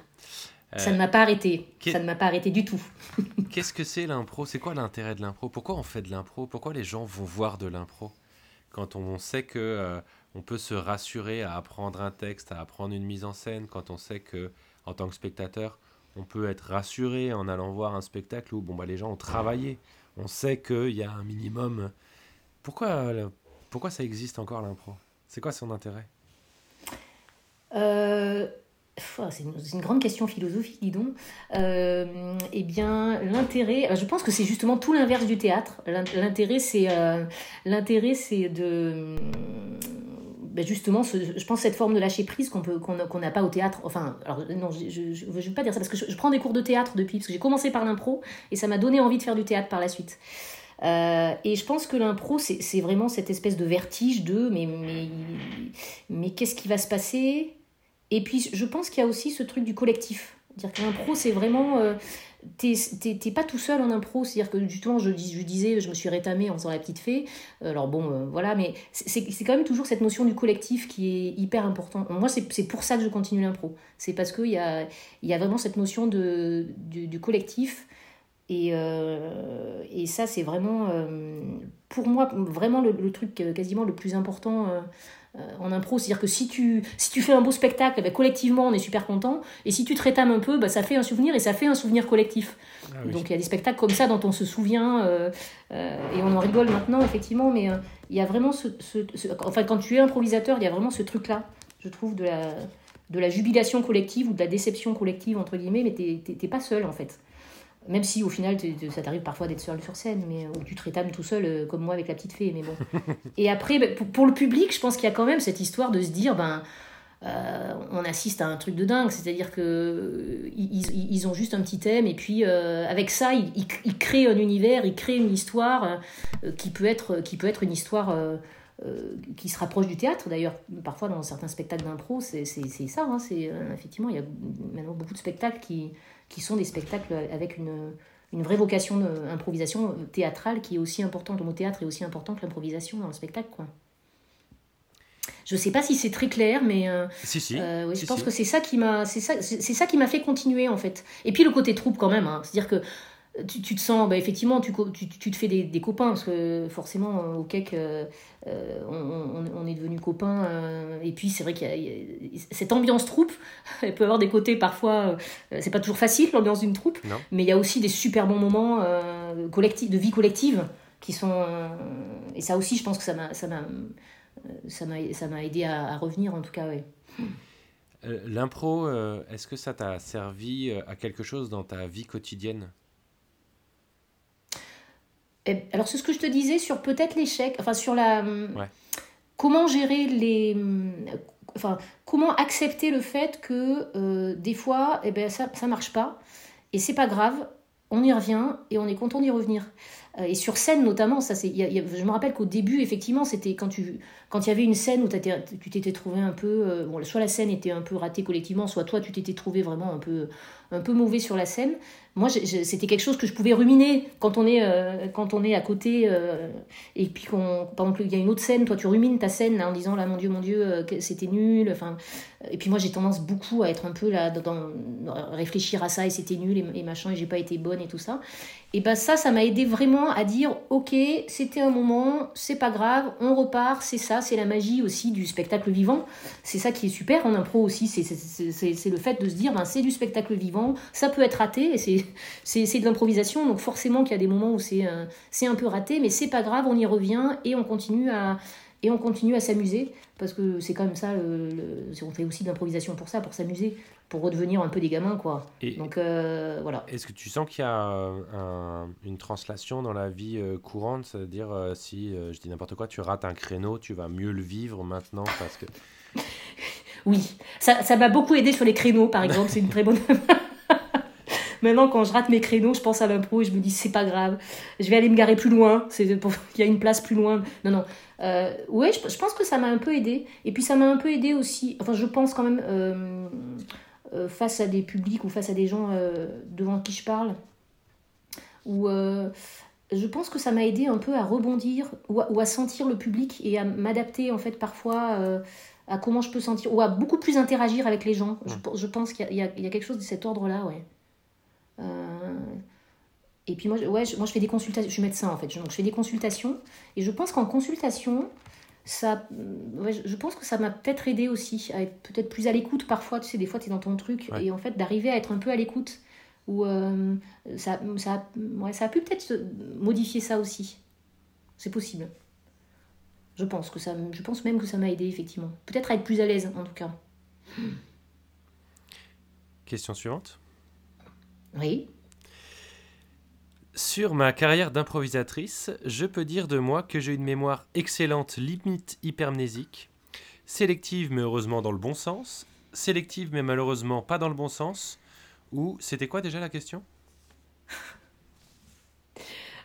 Ça ne m'a pas arrêté. Ça ne m'a pas arrêté du tout. Qu'est-ce que c'est l'impro? C'est quoi l'intérêt de l'impro? Pourquoi on fait de l'impro? Pourquoi les gens vont voir de l'impro? Quand on sait que euh, on peut se rassurer à apprendre un texte, à apprendre une mise en scène, quand on sait que en tant que spectateur, on peut être rassuré en allant voir un spectacle où bon bah les gens ont travaillé, on sait qu'il y a un minimum. Pourquoi pourquoi ça existe encore l'impro? C'est quoi son intérêt? Euh, c'est une, grande question philosophique, dis donc. Euh, eh bien, l'intérêt, je pense que c'est justement tout l'inverse du théâtre. L'intérêt, c'est euh, l'intérêt, c'est de ben justement, je pense cette forme de lâcher prise qu'on peut qu'on n'a pas au théâtre. Enfin, alors non, je ne veux pas dire ça parce que je, prends des cours de théâtre depuis parce que j'ai commencé par l'impro et ça m'a donné envie de faire du théâtre par la suite. Euh, et je pense que l'impro, c'est vraiment cette espèce de vertige de mais, mais, mais qu'est-ce qui va se passer? Et puis, je pense qu'il y a aussi ce truc du collectif. Dire que l'impro, c'est vraiment. Euh, T'es pas tout seul en impro, c'est-à-dire que temps, je, je disais, je me suis rétamée en faisant la petite fée. Alors bon, euh, voilà, mais c'est quand même toujours cette notion du collectif qui est hyper importante. Moi, c'est pour ça que je continue l'impro. C'est parce qu'il y a, y a vraiment cette notion de, du, collectif. Et, euh, et ça, c'est vraiment, euh, pour moi, vraiment le, truc quasiment le plus important en impro. C'est-à-dire que si tu, si tu fais un beau spectacle, bah, collectivement, on est super content. Et si tu te rétames un peu, bah, ça fait un souvenir et ça fait un souvenir collectif. Ah Donc il y a des spectacles comme ça dont on se souvient euh, euh, et on en rigole maintenant, effectivement. Mais il y a vraiment ce, Enfin, quand tu es improvisateur, il y a vraiment ce truc-là, je trouve, de la, de la jubilation collective ou de la déception collective, entre guillemets, mais t'es pas seul, en fait. Même si au final, ça t'arrive parfois d'être seul sur scène, mais ou tu te rétames tout seul, euh, comme moi avec la petite fée, mais bon. Et après, bah, pour, le public, je pense qu'il y a quand même cette histoire de se dire, ben, euh, on assiste à un truc de dingue, c'est-à-dire que euh, ils, ont juste un petit thème et puis avec ça, ils, créent un univers, ils créent une histoire qui peut être qui peut être une histoire qui se rapproche du théâtre. D'ailleurs, parfois dans certains spectacles d'impro, c'est ça. Hein, c'est effectivement, il y a maintenant beaucoup de spectacles qui qui sont des spectacles avec une, une vraie vocation d'improvisation théâtrale qui est aussi importante. Le mot théâtre est aussi important que l'improvisation dans le spectacle. Quoi. Je ne sais pas si c'est très clair, mais euh, si, si. Euh, je pense que c'est ça qui m'a, c'est ça, c'est ça qui m'a fait continuer en fait. Et puis le côté troupe quand même, hein. c'est-à-dire que tu, tu, te sens, bah, effectivement, tu, tu, tu, te fais des, des, copains, parce que forcément, au CAC, euh, euh, on, on, est devenus copains. Euh, et puis, c'est vrai qu'il y, a cette ambiance troupe, elle peut avoir des côtés parfois, c'est pas toujours facile, l'ambiance d'une troupe, mais il y a aussi des super bons moments collectifs, de vie collective qui sont. et ça aussi, je pense que ça m'a. Ça aidé à, à, revenir en tout cas ouais. L'impro, est-ce que ça t'a servi à quelque chose dans ta vie quotidienne? Alors, c'est ce que je te disais sur peut-être l'échec, enfin, sur la. Comment gérer les. Enfin, comment accepter le fait que euh, des fois, eh ben, ça ne marche pas, et c'est pas grave, on y revient et on est content d'y revenir. et sur scène notamment, ça c'est, je me rappelle qu'au début, effectivement, c'était quand tu quand il y avait une scène où tu t'étais trouvé un peu, bon, soit la scène était un peu ratée collectivement, soit toi tu t'étais trouvé vraiment un peu un peu mauvais sur la scène moi, c'était quelque chose que je pouvais ruminer quand on est, euh, quand on est à côté. Euh, et puis, qu'on, par exemple, il y a une autre scène, toi, tu rumines ta scène en disant, là, mon Dieu, mon Dieu, euh, c'était nul. Enfin, et puis, moi, j'ai tendance beaucoup à être un peu là, dans, réfléchir à ça, et c'était nul, et, et machin, et j'ai pas été bonne, et tout ça. Et ben ça, ça m'a aidé vraiment à dire, ok, c'était un moment, c'est pas grave, on repart, c'est ça, c'est la magie aussi du spectacle vivant. C'est ça qui est super en impro aussi, c'est le fait de se dire, ben, c'est du spectacle vivant, ça peut être raté, et c'est de l'improvisation, donc forcément qu'il y a des moments où c'est un peu raté, mais c'est pas grave, on y revient et on continue à, et on continue à s'amuser parce que c'est quand même ça on fait aussi de l'improvisation pour ça pour s'amuser pour redevenir un peu des gamins quoi. Donc euh, voilà. est-ce que tu sens qu'il y a une translation dans la vie euh, courante c'est-à-dire euh, si je dis n'importe quoi tu rates un créneau tu vas mieux le vivre maintenant parce que oui. Ça m'a beaucoup aidé sur les créneaux par exemple c'est une très bonne Maintenant, quand je rate mes créneaux, je pense à l'impro et je me dis, c'est pas grave, je vais aller me garer plus loin, c'est il y a une place plus loin. Non, non. Euh, ouais, je, pense que ça m'a un peu aidé. Et puis ça m'a un peu aidé aussi, enfin, je pense quand même, euh, euh, face à des publics ou face à des gens devant qui je parle, où je pense que ça m'a aidé un peu à rebondir ou à, sentir le public et à m'adapter en fait parfois à comment je peux sentir ou à beaucoup plus interagir avec les gens. Je, pense qu'il y, y, a quelque chose de cet ordre-là, ouais. Euh, et puis moi, ouais, je, moi, je fais des consultations. Je suis médecin en fait, donc je fais des consultations. Et je pense qu'en consultation, ça, je pense que ça m'a peut-être aidé aussi à être peut-être plus à l'écoute parfois. Tu sais, des fois, tu es dans ton truc et en fait, d'arriver à être un peu à l'écoute. Ou euh, ça, ça, ouais, ça a pu peut-être modifier ça aussi. C'est possible. Je pense que ça, je pense même que ça m'a aidé effectivement. Peut-être à être plus à l'aise en tout cas. Question suivante. Oui. Sur ma carrière d'improvisatrice, je peux dire de moi que j'ai une mémoire excellente, limite hypermnésique, sélective mais heureusement dans le bon sens, sélective mais malheureusement pas dans le bon sens, ou c'était quoi déjà la question?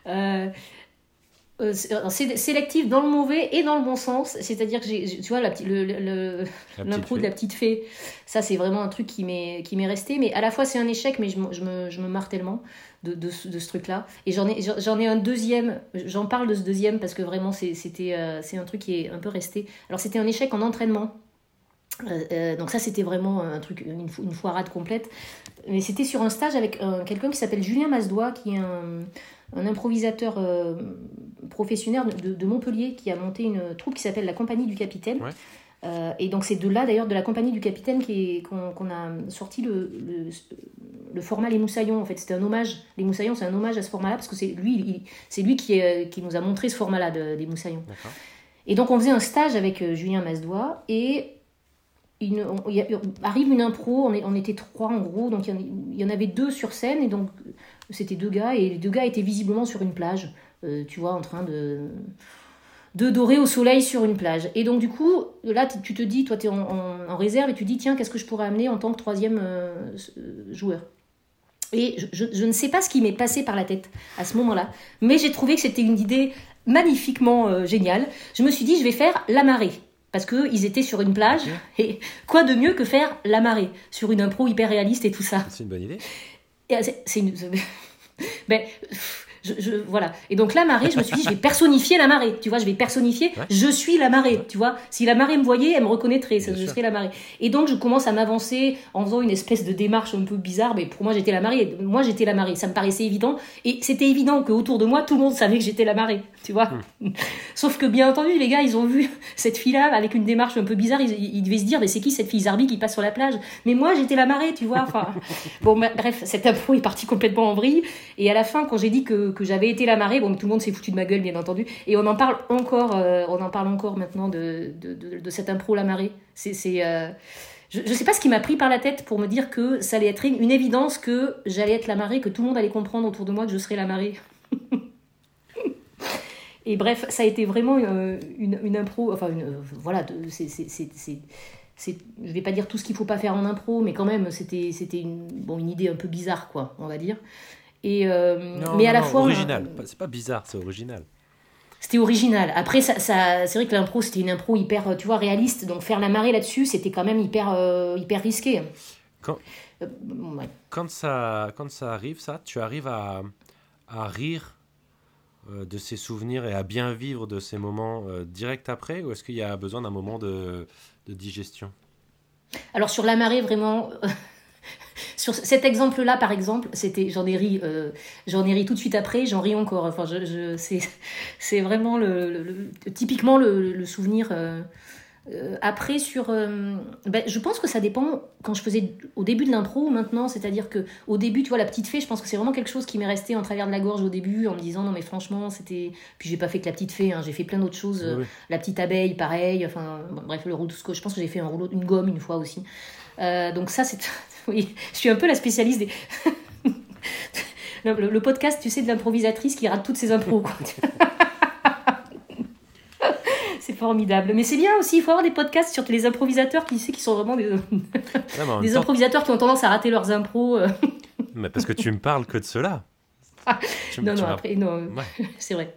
Euh, euh, sélective dans le mauvais et dans le bon sens. C'est-à-dire que j'ai, tu vois, l'impro le, le, de la petite fée, ça c'est vraiment un truc qui m'est, qui m'est resté. Mais à la fois c'est un échec, mais je, je, me, je me marre tellement de, de, de ce truc-là. Et j'en ai, j'en ai un deuxième, j'en parle de ce deuxième parce que vraiment c'est, c'était, euh, c'est un truc qui est un peu resté. Alors c'était un échec en entraînement. Euh, donc ça c'était vraiment un truc une, une, foirade complète mais c'était sur un stage avec quelqu'un qui s'appelle Julien Masdois qui est un, un improvisateur euh, professionnel de, Montpellier qui a monté une troupe qui s'appelle la Compagnie du Capitaine. Euh, et donc c'est de là d'ailleurs de la Compagnie du Capitaine qu'on a sorti le, le, format Les Moussaillons. En fait, c'était un hommage. Les Moussaillons, c'est un hommage à ce format-là parce que c'est lui, c'est lui qui, qui nous a montré ce format-là des Moussaillons. Et donc on faisait un stage avec euh, Julien Masdois et il arrive une impro, on, est, on, était trois en gros, donc il y, en, avait deux sur scène, et donc c'était deux gars, et les deux gars étaient visiblement sur une plage, euh, tu vois, en train de, de dorer au soleil sur une plage. Et donc du coup, là, tu te dis, toi, tu es en, réserve, et tu dis, tiens, qu'est-ce que je pourrais amener en tant que troisième euh, joueur? Et je, je, ne sais pas ce qui m'est passé par la tête à ce moment-là, mais j'ai trouvé que c'était une idée magnifiquement euh, géniale. Je me suis dit, je vais faire la marée parce qu'ils étaient sur une plage. Et quoi de mieux que faire la marée sur une impro hyper réaliste et tout ça? C'est une bonne idée. C'est une. ben, je, voilà. Et donc la marée, je me suis dit, je vais personnifier la marée. Tu vois, je vais personnifier, je suis la marée. Tu vois, si la marée me voyait, elle me reconnaîtrait, je serais la marée. Et donc je commence à m'avancer en faisant une espèce de démarche un peu bizarre, mais pour moi j'étais la marée. Moi j'étais la marée, ça me paraissait évident. Et c'était évident que autour de moi, tout le monde savait que j'étais la marée. Tu vois? Hmm. Sauf que bien entendu, les gars, ils ont vu cette fille-là avec une démarche un peu bizarre. Ils, devaient se dire, mais c'est qui cette fille? Zarbi qui passe sur la plage Mais moi j'étais la marée, tu vois. Enfin, bon, bref, cette info est partie complètement en vrille. Et à la fin, quand j'ai dit que que j'avais été la marée. Bon, tout le monde s'est foutu de ma gueule, bien entendu. Et on en parle encore, euh, on en parle encore maintenant de, de, de, cette impro la marée. C'est, euh, je ne sais pas ce qui m'a pris par la tête pour me dire que ça allait être une, évidence que j'allais être la marée, que tout le monde allait comprendre autour de moi que je serais la marée. Et bref, ça a été vraiment une, une, impro. Enfin, une, voilà, c'est, c'est, je vais pas dire tout ce qu'il faut pas faire en impro, mais quand même, c'était, c'était une, bon, une idée un peu bizarre, quoi, on va dire. Et, euh, mais à la fois. Original. C'est pas bizarre, c'est original. C'était original. Après, ça, ça c'est vrai que l'impro, c'était une impro hyper, tu vois, réaliste. Donc faire la marée là-dessus, c'était quand même hyper, hyper risqué. Quand, quand, ça, quand ça arrive, ça, tu arrives à, à rire euh, de ces souvenirs et à bien vivre de ces moments euh, direct après ou est-ce qu'il y a besoin d'un moment de, digestion? Alors sur la marée, vraiment, sur cet exemple-là, par exemple, c'était, j'en ai ri, euh, j'en ai ri tout de suite après, j'en ris encore. Enfin, je, c'est, vraiment le, typiquement le, souvenir euh, après, sur. Euh, ben, je pense que ça dépend quand je faisais au début de l'intro ou maintenant. C'est-à-dire que au début, tu vois, la petite fée, je pense que c'est vraiment quelque chose qui m'est resté en travers de la gorge au début en me disant non, mais franchement, c'était. Puis j'ai pas fait que la petite fée, hein, j'ai fait plein d'autres choses. La petite abeille, pareil. Enfin, bref, le rouleau, je pense que j'ai fait un rouleau, une gomme une fois aussi. Euh, donc, ça, c'est. oui, je suis un peu la spécialiste des. le, podcast, tu sais, de l'improvisatrice qui rate toutes ses impros, c'est formidable. Mais c'est bien aussi, il faut avoir des podcasts sur les improvisateurs qui, qui sont vraiment des, des improvisateurs qui ont tendance à rater leurs impros. Euh. mais parce que tu me parles que de cela. non, non, après, non, c'est vrai.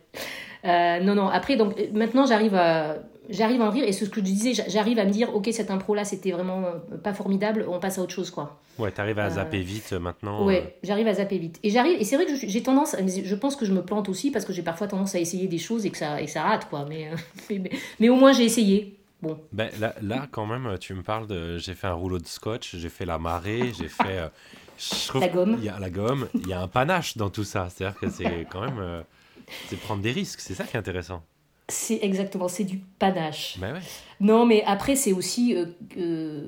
Euh, non, non, après, donc maintenant j'arrive à, j'arrive à en rire et ce que je disais, j'arrive à me dire, ok, cette impro là c'était vraiment euh, pas formidable, on passe à autre chose quoi. Ouais, t'arrives à zapper vite maintenant. Ouais, j'arrive à zapper vite. Et j'arrive, et c'est vrai que j'ai tendance, je pense que je me plante aussi parce que j'ai parfois tendance à essayer des choses et que ça, et ça rate quoi, mais, mais, mais, au moins j'ai essayé. Bon. Ben, là, là, quand même, tu me parles de. J'ai fait un rouleau de scotch, j'ai fait la marée, j'ai fait. la gomme. Il y a la gomme, il y a un panache dans tout ça. C'est-à-dire que c'est quand même. C'est prendre des risques, c'est ça qui est intéressant. C'est exactement, c'est du panache. Bah non, mais après, c'est aussi. Euh, euh,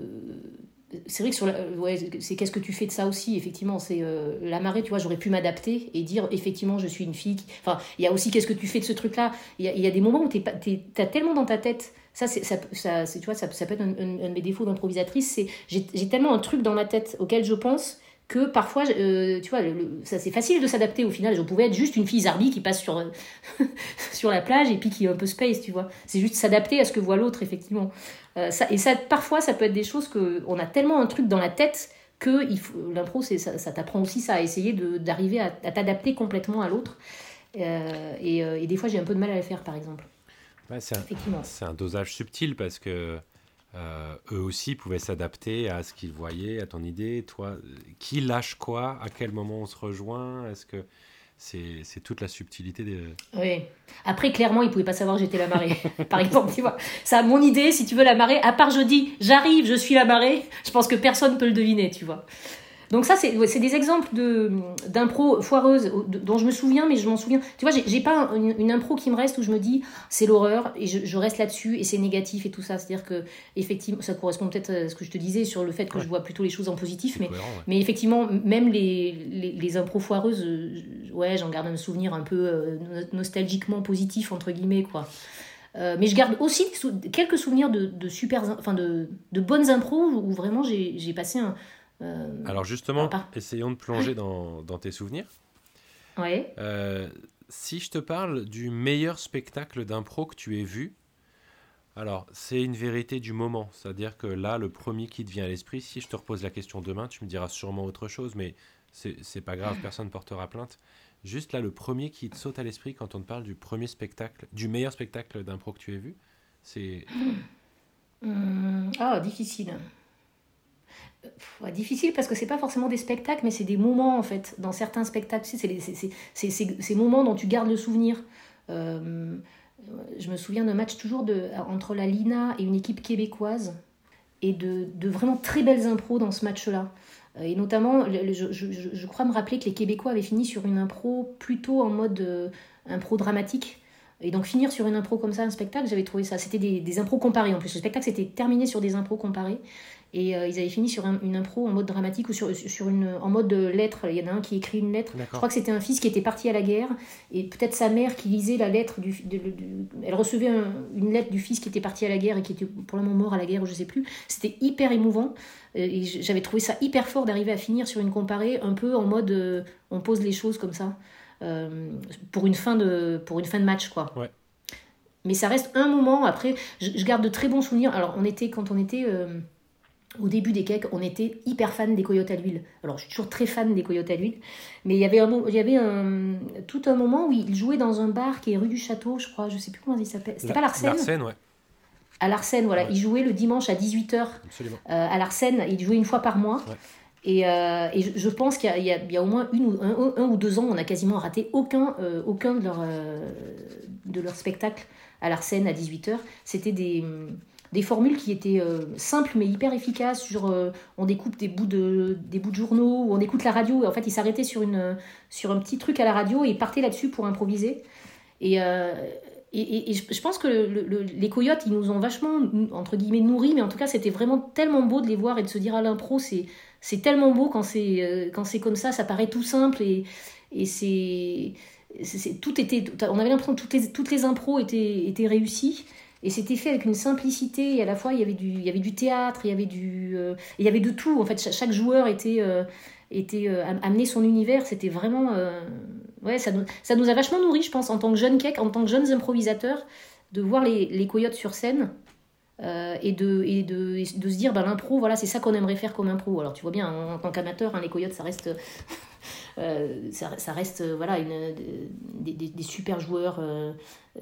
c'est vrai que sur la, ouais, c'est qu'est-ce que tu fais de ça aussi, effectivement. C'est euh, la marée, tu vois, j'aurais pu m'adapter et dire, effectivement, je suis une fille. Enfin, il y a aussi qu'est-ce que tu fais de ce truc-là? Il y, y a, des moments où tu as tellement dans ta tête. Ça, c'est, ça, ça tu vois, ça, ça peut être un, un, un de mes défauts d'improvisatrice. C'est j'ai tellement un truc dans ma tête auquel je pense que parfois, euh, tu vois, ça c'est facile de s'adapter au final. Je pouvais être juste une fille zarbi qui passe sur, sur la plage et puis qui est un peu space, tu vois. C'est juste s'adapter à ce que voit l'autre, effectivement. Euh, ça, et ça, parfois, ça peut être des choses que on a tellement un truc dans la tête que l'impro, ça, ça t'apprend aussi ça, à essayer d'arriver à, t'adapter complètement à l'autre. Euh, et, et, des fois, j'ai un peu de mal à le faire, par exemple. c'est un, un, dosage subtil parce que euh, eux aussi pouvaient s'adapter à ce qu'ils voyaient, à ton idée. Toi, qui lâche quoi? À quel moment on se rejoint? Est-ce que c'est toute la subtilité des... Oui. Après, clairement, ils pouvaient pas savoir que j'étais la marée. Par exemple, tu vois. Ça, mon idée, si tu veux la marée, à part je dis, j'arrive, je suis la marée, je pense que personne peut le deviner, tu vois. Donc ça, c'est des exemples d'impro foireuse dont je me souviens, mais je m'en souviens. Tu vois, j'ai pas une, impro qui me reste où je me dis c'est l'horreur et je, reste là-dessus et c'est négatif et tout ça. C'est-à-dire que effectivement, ça correspond peut-être à ce que je te disais sur le fait que je vois plutôt les choses en positif, mais, mais effectivement, même les, les, les impros foireuses, euh, ouais, j'en garde un souvenir un peu euh, nostalgiquement positif entre guillemets quoi. Euh, mais je garde aussi quelques souvenirs de, de super, enfin de, de bonnes impros où vraiment j'ai passé un, euh, Alors justement, essayons de plonger dans, tes souvenirs. Ouais. Euh, si je te parle du meilleur spectacle d'impro que tu aies vu, alors c'est une vérité du moment, c'est-à-dire que là, le premier qui te vient à l'esprit, si je te repose la question demain, tu me diras sûrement autre chose, mais c'est pas grave, personne ne portera plainte. Juste là, le premier qui te saute à l'esprit quand on te parle du premier spectacle, du meilleur spectacle d'impro que tu aies vu, c'est... Ah, difficile difficile parce que c'est pas forcément des spectacles, mais c'est des moments en fait. Dans certains spectacles, c'est ces moments dont tu gardes le souvenir. Euh, je me souviens d'un match toujours de, entre la Lina et une équipe québécoise et de, de vraiment très belles impros dans ce match-là. Et notamment, je, je, crois me rappeler que les Québécois avaient fini sur une impro plutôt en mode euh, impro dramatique. Et donc finir sur une impro comme ça, un spectacle, j'avais trouvé ça. C'était des, des impros comparés en plus. Le spectacle s'était terminé sur des impros comparés. Et euh, ils avaient fini sur une impro en mode dramatique ou sur, sur une, en mode lettre. Il y en a un qui écrit une lettre. Je crois que c'était un fils qui était parti à la guerre. Et peut-être sa mère qui lisait la lettre. Du, elle recevait une lettre du fils qui était parti à la guerre et qui était pour le moment mort à la guerre, ou je sais plus. C'était hyper émouvant. Euh, et j'avais trouvé ça hyper fort d'arriver à finir sur une comparée un peu en mode euh, on pose les choses comme ça. pour, une fin de, pour une fin de match, quoi. Mais ça reste un moment. Après, je, garde de très bons souvenirs. Alors, on était, quand on était au début des cakes, on était hyper fan des coyotes à l'huile. Alors, je suis toujours très fan des coyotes à l'huile, mais il y avait, un, il y avait un, tout un moment où ils jouaient dans un bar qui est rue du Château, je crois, je sais plus comment il s'appelle. C'était pas l'Arsène L'Arsène, ouais. À l'Arsène, voilà. Ouais. Ils jouaient le dimanche à 18h Absolument. euh, à l'Arsène. Ils jouaient une fois par mois. Ouais. Et, euh, et je, je pense qu'il y, a- il y y a au moins une ou, un, un ou deux ans, on a quasiment raté aucun, euh, aucun de leurs euh, de leurs spectacles à l'Arsène à 18h. C'était des, des formules qui étaient euh, simples mais hyper efficaces. Sur, euh, on découpe des bouts, de, des bouts de journaux, ou on écoute la radio. Et en fait, ils s'arrêtaient sur, une, sur un petit truc à la radio et partaient là-dessus pour improviser. Et, euh, et, et- je pense que le- le- les coyotes, ils nous ont vachement, entre guillemets, nourris, mais en tout cas, c'était vraiment tellement beau de les voir et de se dire à l'impro, c'est, c'est tellement beau quand c'est, quand c'est comme ça, ça paraît tout simple et, et c'est- c'est- tout était, on avait l'impression que toutes les, toutes les impros étaient, étaient réussies. Et c'était fait avec une simplicité, et à la fois il y avait du, il y avait du théâtre, il y avait, du, euh, il y avait de tout. En fait, chaque, joueur était, euh, était euh, am- amené son univers. C'était vraiment. ouais, ça nous, ça nous a vachement nourri, je pense, en tant que jeunes en tant que jeunes improvisateurs, de voir les, les coyotes sur scène. et, de, et, de, de se dire, ben, l'impro, voilà, c'est ça qu'on aimerait faire comme impro. Alors tu vois bien, en, en tant qu'amateur, hein, les coyotes, ça reste, ça, ça reste euh, voilà, une, des, des- des super joueurs, euh, euh,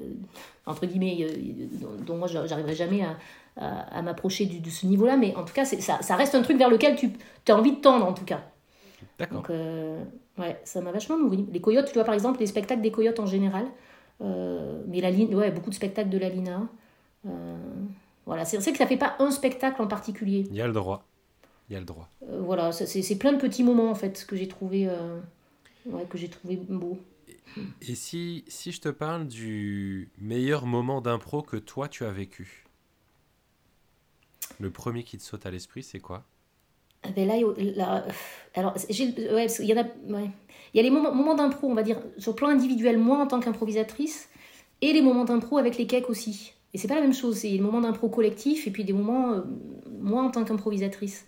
entre guillemets, euh, dont, dont moi j'arriverai jamais à, à, à m'approcher de ce niveau-là, mais en tout cas, ça, ça reste un truc vers lequel tu as envie de tendre, en tout cas. D'accord. Donc, euh, ouais, ça m'a vachement nourri. Les coyotes, tu vois, par exemple, les spectacles des coyotes en général, euh, mais la ligne, ouais, beaucoup de spectacles de la Lina. Euh, voilà, c'est vrai que ça fait pas un spectacle en particulier. Il y a le droit. Il y a le droit. Euh, voilà, c'est plein de petits moments en fait que j'ai trouvé, euh, ouais, que j'ai trouvé beau. Et si, si je te parle du meilleur moment d'impro que toi tu as vécu? Le premier qui te saute à l'esprit, c'est quoi? Ah ben là, il- là, alors, j'ai, ouais, y en a, ouais. il y a les moments, moments d'impro, on va dire, sur le plan individuel, moi en tant qu'improvisatrice, et les moments d'impro avec les cakes aussi. Et c'est pas la même chose, c'est les moments d'impro collectif et puis des moments, euh, moi en tant qu'improvisatrice.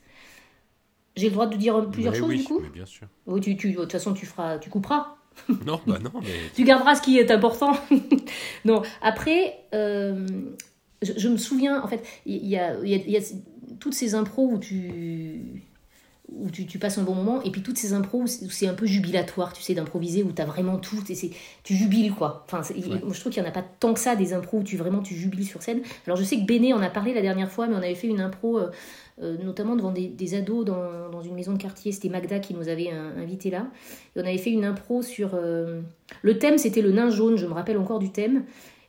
J'ai le droit de dire plusieurs Mais choses oui, du coup mais bien sûr. Oui, tu, tu, de toute façon, tu, feras, tu couperas. Non, bah non, mais Tu garderas ce qui est important. non, après, euh, je, je me souviens, en fait, il y a, il y a- il y a toutes ces impros où tu où tu, tu passes un bon moment, et puis toutes ces impros où c'est un peu jubilatoire, tu sais, d'improviser, où tu as vraiment tout, et tu jubiles, quoi. Enfin, Ouais. je trouve qu'il n'y en a pas tant que ça, des impros où tu vraiment tu jubiles sur scène. Alors, je sais que Béné en a parlé la dernière fois, mais on avait fait une impro, euh, euh, notamment devant des, des ados dans, dans une maison de quartier, c'était Magda qui nous avait euh, invité là, et on avait fait une impro sur... euh, le thème, c'était le nain jaune, je me rappelle encore du thème.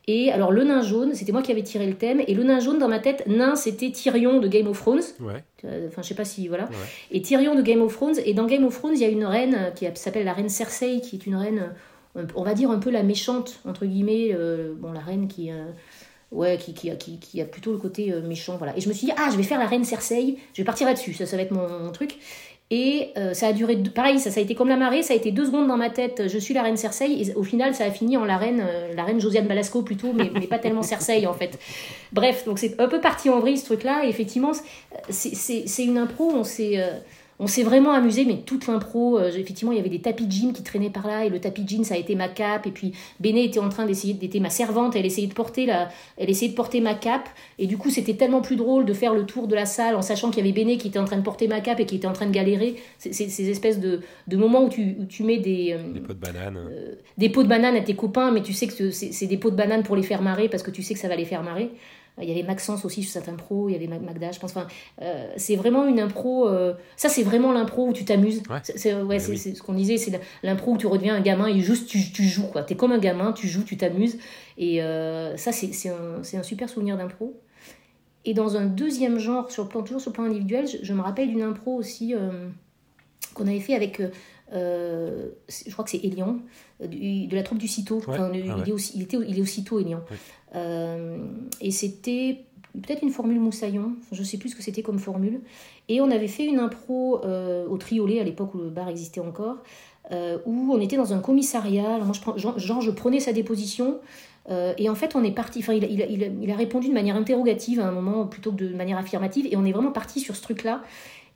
Et alors, le nain jaune, c'était moi qui avais tiré le thème. Et le nain jaune, dans ma tête, nain, c'était Tyrion de Game of Thrones. ouais, Enfin, je sais pas si. Voilà. ouais. Et Tyrion de Game of Thrones. Et dans Game of Thrones, il y a une reine qui s'appelle la reine Cersei, qui est une reine, on va dire un peu la méchante, entre guillemets. euh, bon, la reine qui. Ouais, qui, qui, a- qui, qui a plutôt le côté euh, méchant, voilà. Et je me suis dit, ah, je vais faire la reine Cersei, je vais partir là-dessus, ça, ça va être mon, truc. Et euh, ça a duré, pareil, ça, ça a été comme la marée, ça a été deux secondes dans ma tête, je suis la reine Cersei, et au final, ça a fini en la reine, euh, la reine Josiane Balasco plutôt, mais, mais pas tellement Cersei en fait. Bref, donc c'est un peu parti en vrille ce truc-là, et effectivement, c'est- une impro, on s'est. On s'est vraiment amusé, mais toute l'impro, euh, effectivement, il y avait des tapis de jean qui traînaient par là, et le tapis de jean, ça a été ma cape, et puis Béné était en train d'essayer, d'être ma servante, elle essayait de porter la, elle essayait de porter ma cape, et du coup, c'était tellement plus drôle de faire le tour de la salle en sachant qu'il y avait Béné qui était en train de porter ma cape et qui était en train de galérer. C'est c'est- ces espèces de, de moments où tu, où tu mets des, euh, Des pots de banane. euh, des pots de banane à tes copains, mais tu sais que c'est c'est des pots de banane pour les faire marrer parce que tu sais que ça va les faire marrer. Il y avait Maxence aussi sur cette impro, il y avait Mag- Magda, je pense. Enfin, euh, c'est vraiment une impro. euh, ça, c'est vraiment l'impro où tu t'amuses. Ouais. C'est- c'est ouais, oui. ce qu'on disait, c'est l'impro où tu redeviens un gamin et juste tu, tu joues. quoi. Tu es comme un gamin, tu joues, tu t'amuses. Et euh, ça, c'est un, un super souvenir d'impro. Et dans un deuxième genre, sur le plan, toujours sur le plan individuel, je, je me rappelle d'une impro aussi qu'on avait fait avec, je crois que c'est Elian, de la troupe du Cito. Ouais. Enfin, Ah il, ouais. est aussi, il, était, il est au Cito, Elian. Euh, et c'était peut-être une formule moussaillon, je sais plus ce que c'était comme formule. Et on avait fait une impro euh, au Triolet, à l'époque où le bar existait encore, euh, où on était dans un commissariat. Alors moi, je prends, genre, je prenais sa déposition. et en fait, on est parti. Enfin, il, a- il, il, il a répondu de manière interrogative à un moment plutôt que de manière affirmative. Et on est vraiment parti sur ce truc-là.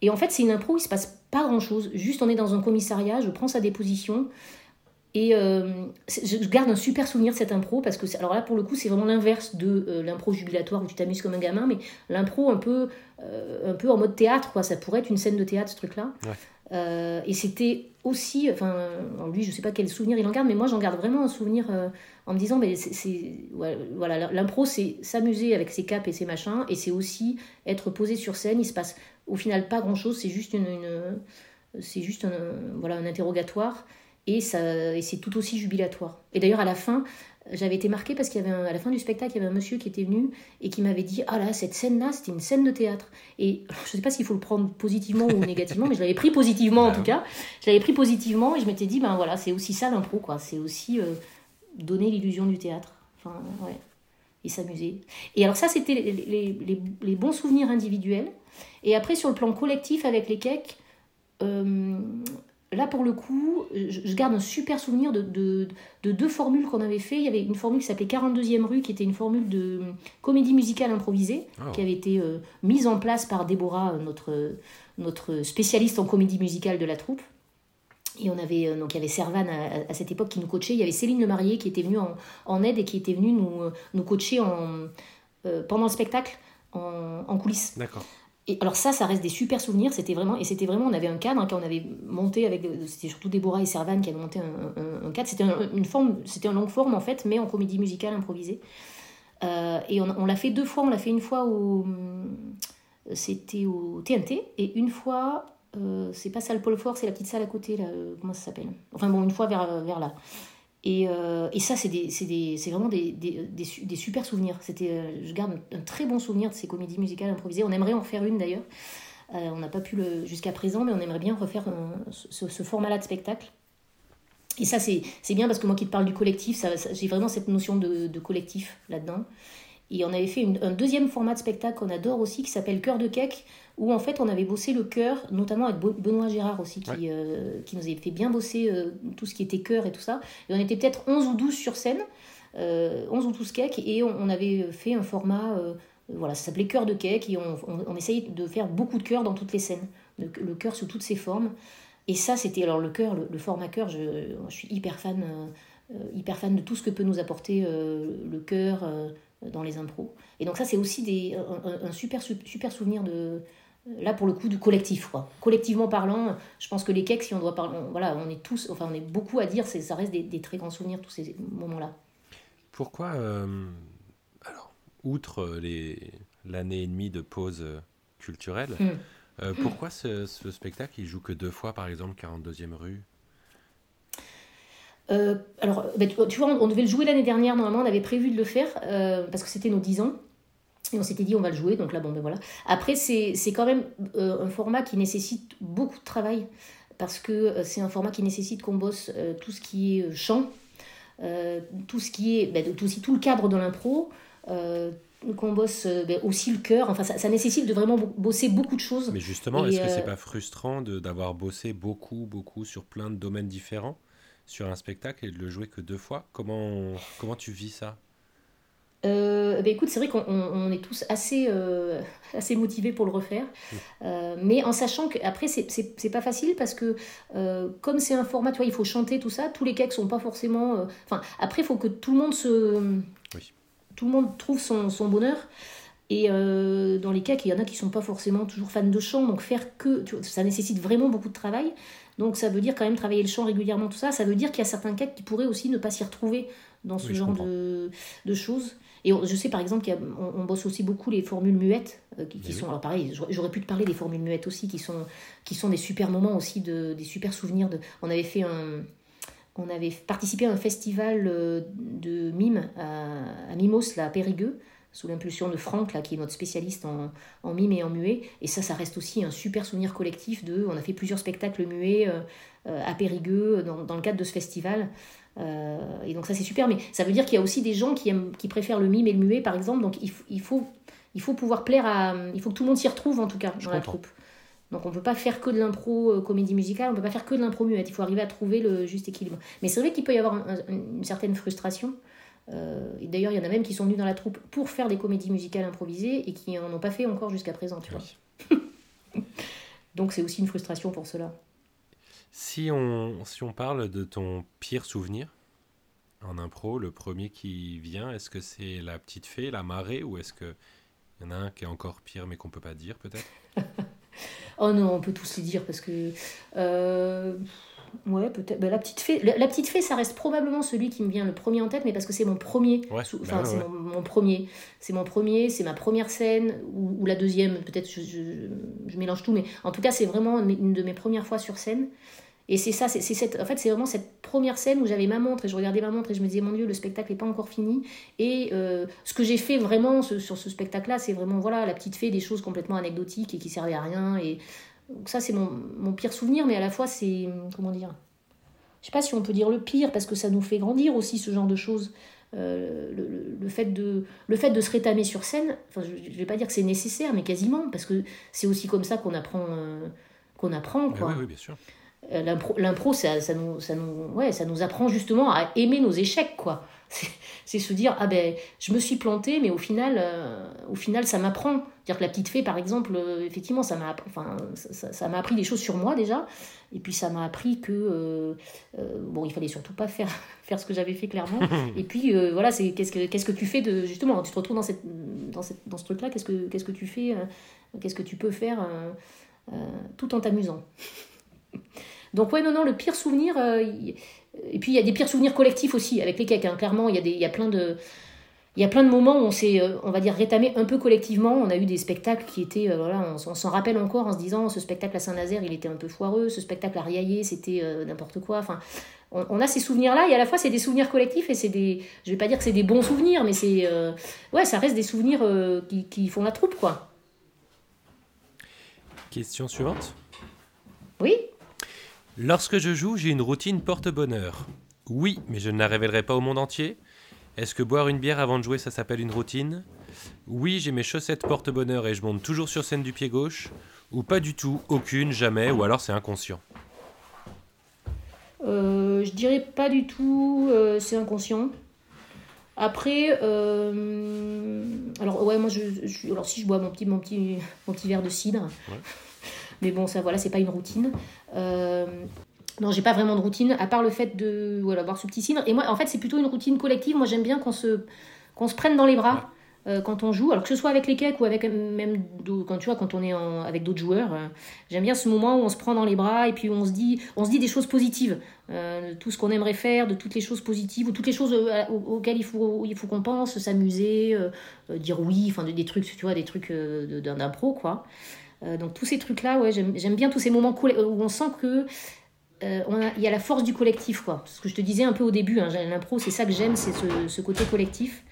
Et en fait, c'est une impro où il se passe pas grand-chose. Juste, on est dans un commissariat, je prends sa déposition. Et euh, je garde un super souvenir de cette impro parce que, alors là, pour le coup, c'est vraiment l'inverse de euh, l'impro jubilatoire où tu t'amuses comme un gamin, mais l'impro un peu, euh, un peu en mode théâtre, quoi. Ça pourrait être une scène de théâtre, ce truc-là. et c'était aussi, enfin, lui, je sais pas quel souvenir il en garde, mais moi, j'en garde vraiment un souvenir en me disant, mais c'est, voilà, l'impro, c'est s'amuser avec ses capes et ses machins, et c'est aussi être posé sur scène. Il se passe au final pas grand-chose, c'est juste une, c'est juste un, voilà, un interrogatoire et, ça, et c'est tout aussi jubilatoire. Et d'ailleurs, à la fin, j'avais été marquée parce qu'il y avait à la fin du spectacle, il y avait un monsieur qui était venu et qui m'avait dit Ah là, cette scène-là, c'était une scène de théâtre. Et je ne sais pas s'il faut le prendre positivement ou négativement, mais je l'avais pris positivement en tout cas. Je l'avais pris positivement et je m'étais dit Ben voilà, c'est aussi ça l'impro, quoi. C'est aussi euh, donner l'illusion du théâtre. Enfin, ouais. Et s'amuser. Et alors, ça, c'était les, les, les, bons souvenirs individuels. Et après, sur le plan collectif avec les cakes, euh, là, pour le coup, je, garde un super souvenir de, de, deux formules qu'on avait fait. Il y avait une formule qui s'appelait 42e rue, qui était une formule de comédie musicale improvisée, ah. qui avait été euh, mise en place par Déborah, notre, notre spécialiste en comédie musicale de la troupe. Et on avait, euh, donc il y avait Servan à, cette époque qui nous coachait. Il y avait Céline Lemarié qui était venue en, en aide et qui était venue nous, nous coacher en, pendant le spectacle en, en coulisses. D'accord. Et alors ça, ça reste des super souvenirs. C'était vraiment, et c'était vraiment, on avait un cadre hein, quand avait monté avec, c'était surtout Déborah et Servan qui avaient monté un, cadre. C'était une forme, c'était un long forme en fait, mais en comédie musicale improvisée. Euh, et on, l'a fait deux fois. On l'a fait une fois au, c'était au TNT et une fois, euh, c'est pas salle Paul Fort, c'est la petite salle à côté là. Euh, comment ça s'appelle? Enfin bon, une fois vers vers là. Et, euh, et, ça, c'est vraiment des, des, des, super souvenirs. C'était, euh, je garde un très bon souvenir de ces comédies musicales improvisées. On aimerait en refaire une d'ailleurs. Euh, on n'a pas pu le jusqu'à présent, mais on aimerait bien refaire ce, format-là de spectacle. Et ça, c'est bien parce que moi qui te parle du collectif, j'ai vraiment cette notion de collectif là-dedans. Et on avait fait un deuxième format de spectacle qu'on adore aussi, qui s'appelle Cœur de Cake, où en fait on avait bossé le cœur, notamment avec Benoît Gérard aussi, qui, euh, qui nous avait fait bien bosser euh, tout ce qui était cœur et tout ça. Et on était peut-être 11 ou 12 sur scène, euh, 11 ou 12 cakes, et on, avait fait un format, euh, voilà, ça s'appelait Cœur de Cake, et on, on, essayait de faire beaucoup de cœur dans toutes les scènes, le, cœur sous toutes ses formes. Et ça, c'était alors le cœur, le, format cœur, je, je, suis hyper fan, hyper fan de tout ce que peut nous apporter le cœur dans les impros. Et donc ça, c'est aussi des, un, super, super souvenir de, là pour le coup, du collectif. Quoi. Collectivement parlant, je pense que les cakes, si on doit parler, voilà, on est tous, enfin on est beaucoup à dire, ça reste des, très grands souvenirs, tous ces moments-là. Pourquoi, euh, alors, outre l'année et demie de pause euh, culturelle, euh, pourquoi ce, ce, spectacle, il joue que deux fois, par exemple, 42e rue? Euh, alors, ben, tu vois, on, devait le jouer l'année dernière, normalement, on avait prévu de le faire, euh, parce que c'était nos 10 ans. Et on s'était dit, on va le jouer, donc là, bon, ben voilà. Après, c'est quand même euh, un format qui nécessite beaucoup de travail, parce que c'est un format qui nécessite qu'on bosse tout ce qui est chant, tout ce qui est, ben, tout, aussi, tout le cadre de l'impro, qu'on bosse ben, aussi le cœur. Enfin, ça, ça, nécessite de vraiment bosser beaucoup de choses. Mais justement, est-ce que c'est pas frustrant d'avoir bossé beaucoup, beaucoup sur plein de domaines différents? Sur un spectacle et de le jouer que deux fois. Comment, comment tu vis ça? Euh, bah écoute, c'est vrai qu'on est tous assez, euh, assez motivés pour le refaire, euh, mais en sachant qu'après, c'est pas facile parce que comme c'est un format, tu vois, il faut chanter tout ça, tous les cakes sont pas forcément. Enfin, après, il faut que tout le monde se. Tout le monde trouve son, son bonheur. Et dans les cas, il y en a qui sont pas forcément toujours fans de chant, donc faire que. Tu vois, ça nécessite vraiment beaucoup de travail. Donc ça veut dire quand même travailler le chant régulièrement, tout ça. Ça veut dire qu'il y a certains cas qui pourraient aussi ne pas s'y retrouver dans ce genre de, de, choses. Et je sais par exemple qu'on on bosse aussi beaucoup les formules muettes, euh, qui, sont, alors pareil, j'aurais pu te parler des formules muettes aussi, qui sont, qui sont des super moments aussi, de, des super souvenirs. De, on avait fait un, on avait participé à un festival euh, de mime à, à Mimos, là, à Périgueux, sous l'impulsion de Franck, là, qui est notre spécialiste en, en, mime et en muet. Et ça, ça reste aussi un super souvenir collectif de. On a fait plusieurs spectacles muets euh, euh, à Périgueux dans, dans, le cadre de ce festival. Euh, et donc ça, c'est super. Mais ça veut dire qu'il y a aussi des gens qui, aiment, qui préfèrent le mime et le muet, par exemple. Donc il, il, faut, il faut pouvoir plaire à. Il faut que tout le monde s'y retrouve, en tout cas, dans la troupe. Donc on ne peut pas faire que de l'impro comédie musicale, on ne peut pas faire que de l'impro muette. Il faut arriver à trouver le juste équilibre. Mais c'est vrai qu'il peut y avoir une certaine frustration euh, et d'ailleurs, il y en a même qui sont venus dans la troupe pour faire des comédies musicales improvisées et qui n'en ont pas fait encore jusqu'à présent, tu vois. Donc c'est aussi une frustration pour cela. Si on, si on parle de ton pire souvenir en impro, le premier qui vient, est-ce que c'est la petite fée, la marée, ou est-ce qu'il y en a un qui est encore pire mais qu'on peut pas dire peut-être? Oh non, on peut tous les dire parce que. Euh, ouais, peut-être. Bah, la, petite fée, la, petite fée, ça reste probablement celui qui me vient le premier en tête, mais parce que c'est mon premier. enfin, bah c'est mon, premier. C'est mon premier, c'est ma première scène, ou, la deuxième, peut-être je, je, mélange tout, mais en tout cas, c'est vraiment une de mes premières fois sur scène. Et c'est ça, c'est cette, en fait, c'est vraiment cette première scène où j'avais ma montre et je regardais ma montre et je me disais, mon Dieu, le spectacle n'est pas encore fini. Et euh, ce que j'ai fait vraiment sur ce spectacle-là, c'est vraiment, voilà, la petite fée, des choses complètement anecdotiques et qui servaient à rien. Et donc ça, c'est mon, mon, pire souvenir, mais à la fois, c'est, comment dire, je sais pas si on peut dire le pire, parce que ça nous fait grandir aussi, ce genre de choses. Euh, le, le, fait de, le fait de se rétamer sur scène, enfin, je ne vais pas dire que c'est nécessaire, mais quasiment, parce que c'est aussi comme ça qu'on apprend, euh, qu'on apprend. Quoi. Oui, oui, bien sûr. Euh, l'impro, ça, ça, nous, ça, nous, ouais, ça nous apprend justement à aimer nos échecs, quoi. C'est se dire, ah ben, je me suis planté, mais au final, euh, au final ça m'apprend. Dire que la petite fée, par exemple, euh, effectivement, ça m'a enfin, ça, ça appris des choses sur moi déjà. Et puis ça m'a appris que, bon, il fallait surtout pas faire, faire ce que j'avais fait clairement. et puis, voilà, c'est qu'est-ce que, qu'est-ce que tu fais de, justement, tu te retrouves dans, cette, dans, cette, dans ce truc-là, qu'est-ce que, qu'est-ce que tu fais, qu'est-ce que tu peux faire tout en t'amusant? Donc ouais, non, non, le pire souvenir... Euh, et puis il y a des pires souvenirs collectifs aussi avec les cakes. Hein. Clairement, il y, a des, il y a plein de... Il y a plein de moments où on s'est, euh, on va dire, rétamé un peu collectivement. On a eu des spectacles qui étaient, euh, voilà, on, s'en rappelle encore en se disant, ce spectacle à Saint-Nazaire, il était un peu foireux, ce spectacle à Riaillé, c'était n'importe quoi. Enfin, on, a ces souvenirs-là, et à la fois, c'est des souvenirs collectifs, et c'est des, je vais pas dire que c'est des bons souvenirs, mais c'est, ouais, ça reste des souvenirs qui, qui font la troupe, quoi. Question suivante. Oui? Lorsque je joue, j'ai une routine porte-bonheur. Oui, mais je ne la révélerai pas au monde entier. Est-ce que boire une bière avant de jouer, ça s'appelle une routine? Oui, j'ai mes chaussettes porte-bonheur et je monte toujours sur scène du pied gauche. Ou pas du tout, aucune, jamais, ou alors c'est inconscient. Euh, je dirais pas du tout, euh, c'est inconscient. Après, euh, alors ouais, moi je, alors si je bois mon petit, mon petit, mon petit verre de cidre, mais bon, ça, voilà, c'est pas une routine. Euh, non, j'ai pas vraiment de routine, à part le fait de voilà, boire ce petit cidre. Et moi, en fait, c'est plutôt une routine collective. Moi, j'aime bien qu'on se, qu'on se prenne dans les bras. Euh, quand on joue, alors que ce soit avec les cakes ou avec même quand tu vois quand on est avec d'autres joueurs, euh, j'aime bien ce moment où on se prend dans les bras et puis on se dit on se dit des choses positives, de tout ce qu'on aimerait faire, de toutes les choses positives ou toutes les choses auxquelles il faut il faut qu'on pense, s'amuser, dire oui, enfin des, trucs tu vois des trucs d'un pro quoi. Euh, donc tous ces trucs-là, ouais, j'aime bien tous ces moments où on sent que euh, il y a la force du collectif, quoi. Ce que je te disais un peu au début, hein, l'impro, c'est ça que j'aime, c'est ce, côté collectif.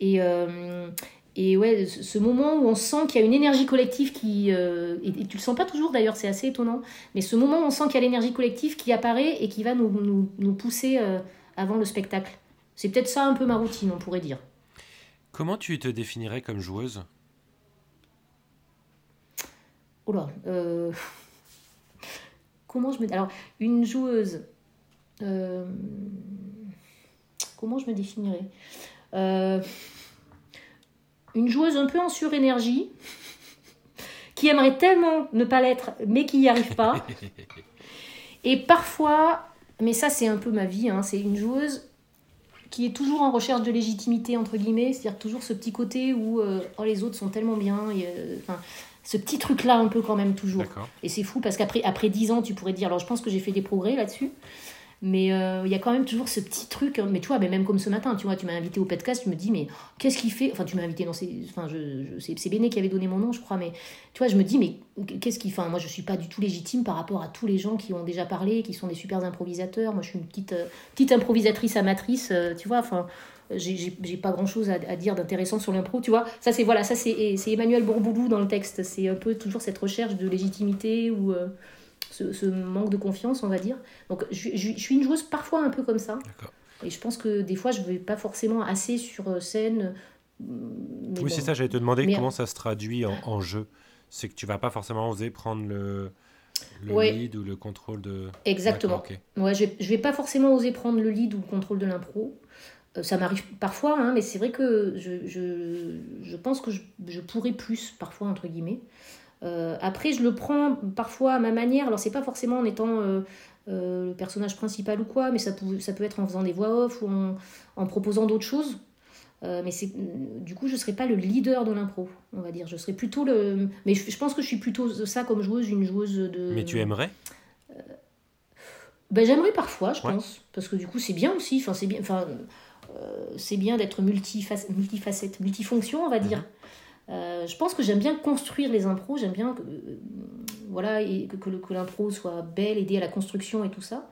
Et, euh, ouais, ce moment où on sent qu'il y a une énergie collective qui... et, tu le sens pas toujours d'ailleurs, c'est assez étonnant, mais ce moment où on sent qu'il y a l'énergie collective qui apparaît et qui va nous pousser avant le spectacle. C'est peut-être ça un peu ma routine, on pourrait dire. Comment tu te définirais comme joueuse? Oula. Euh, comment je me. Alors, une joueuse. Euh, comment je me définirais euh, Une joueuse un peu en surénergie, qui aimerait tellement ne pas l'être, mais qui n'y arrive pas. Et parfois, mais ça c'est un peu ma vie, hein, c'est une joueuse qui est toujours en recherche de légitimité, entre guillemets, c'est-à-dire toujours ce petit côté où oh, les autres sont tellement bien, ce petit truc-là un peu quand même toujours. Et c'est fou parce qu'après après 10 ans, tu pourrais dire, alors je pense que j'ai fait des progrès là-dessus, mais euh, il y a quand même toujours ce petit truc. Hein. Mais tu vois, mais même comme ce matin, tu vois, tu m'as invité au podcast, tu me dis, mais qu'est-ce qu'il fait? Enfin, tu m'as invité, non, c'est enfin, je, c'est Béné qui avait donné mon nom, je crois, mais tu vois, je me dis, mais qu'est-ce qu'il fait Moi, je suis pas du tout légitime par rapport à tous les gens qui ont déjà parlé, qui sont des super improvisateurs. Moi, je suis une petite, euh, petite improvisatrice amatrice, euh, tu vois, enfin j'ai pas grand chose à, dire d'intéressant sur l'impro, tu vois. Ça, c'est voilà, ça c'est Emmanuel Bourboulou dans le texte. C'est un peu toujours cette recherche de légitimité ou euh, ce, manque de confiance, on va dire. Donc, je, suis une joueuse parfois un peu comme ça. Et je pense que des fois, je vais pas forcément assez sur euh, scène. oui, c'est ça, j'allais te demander comment ça se traduit en, jeu. C'est que tu vas pas forcément oser prendre le, le lead ou le contrôle de. Exactement. Ouais, je, je vais pas forcément oser prendre le lead ou le contrôle de l'impro. Euh, ça m'arrive parfois, hein, mais c'est vrai que je, je, je pense que je, je, pourrais plus, parfois, entre guillemets. après, je le prends parfois à ma manière. Alors, c'est pas forcément en étant le personnage principal ou quoi, mais ça peut, ça peut être en faisant des voix off ou en, en proposant d'autres choses. mais c'est du coup, je serais pas le leader de l'impro, on va dire. Je serais plutôt le. Mais je, je, pense que je suis plutôt ça comme joueuse, une joueuse de. Mais tu aimerais? Ben, J'aimerais parfois, je pense, parce que du coup c'est bien aussi, enfin, c'est bien, enfin, euh, c'est bien d'être multifacette, multifacette, multifonction, on va dire. Mhm. Euh, je pense que j'aime bien construire les impros, j'aime bien que, euh, voilà, et que, que, l'impro soit belle, aider à la construction et tout ça.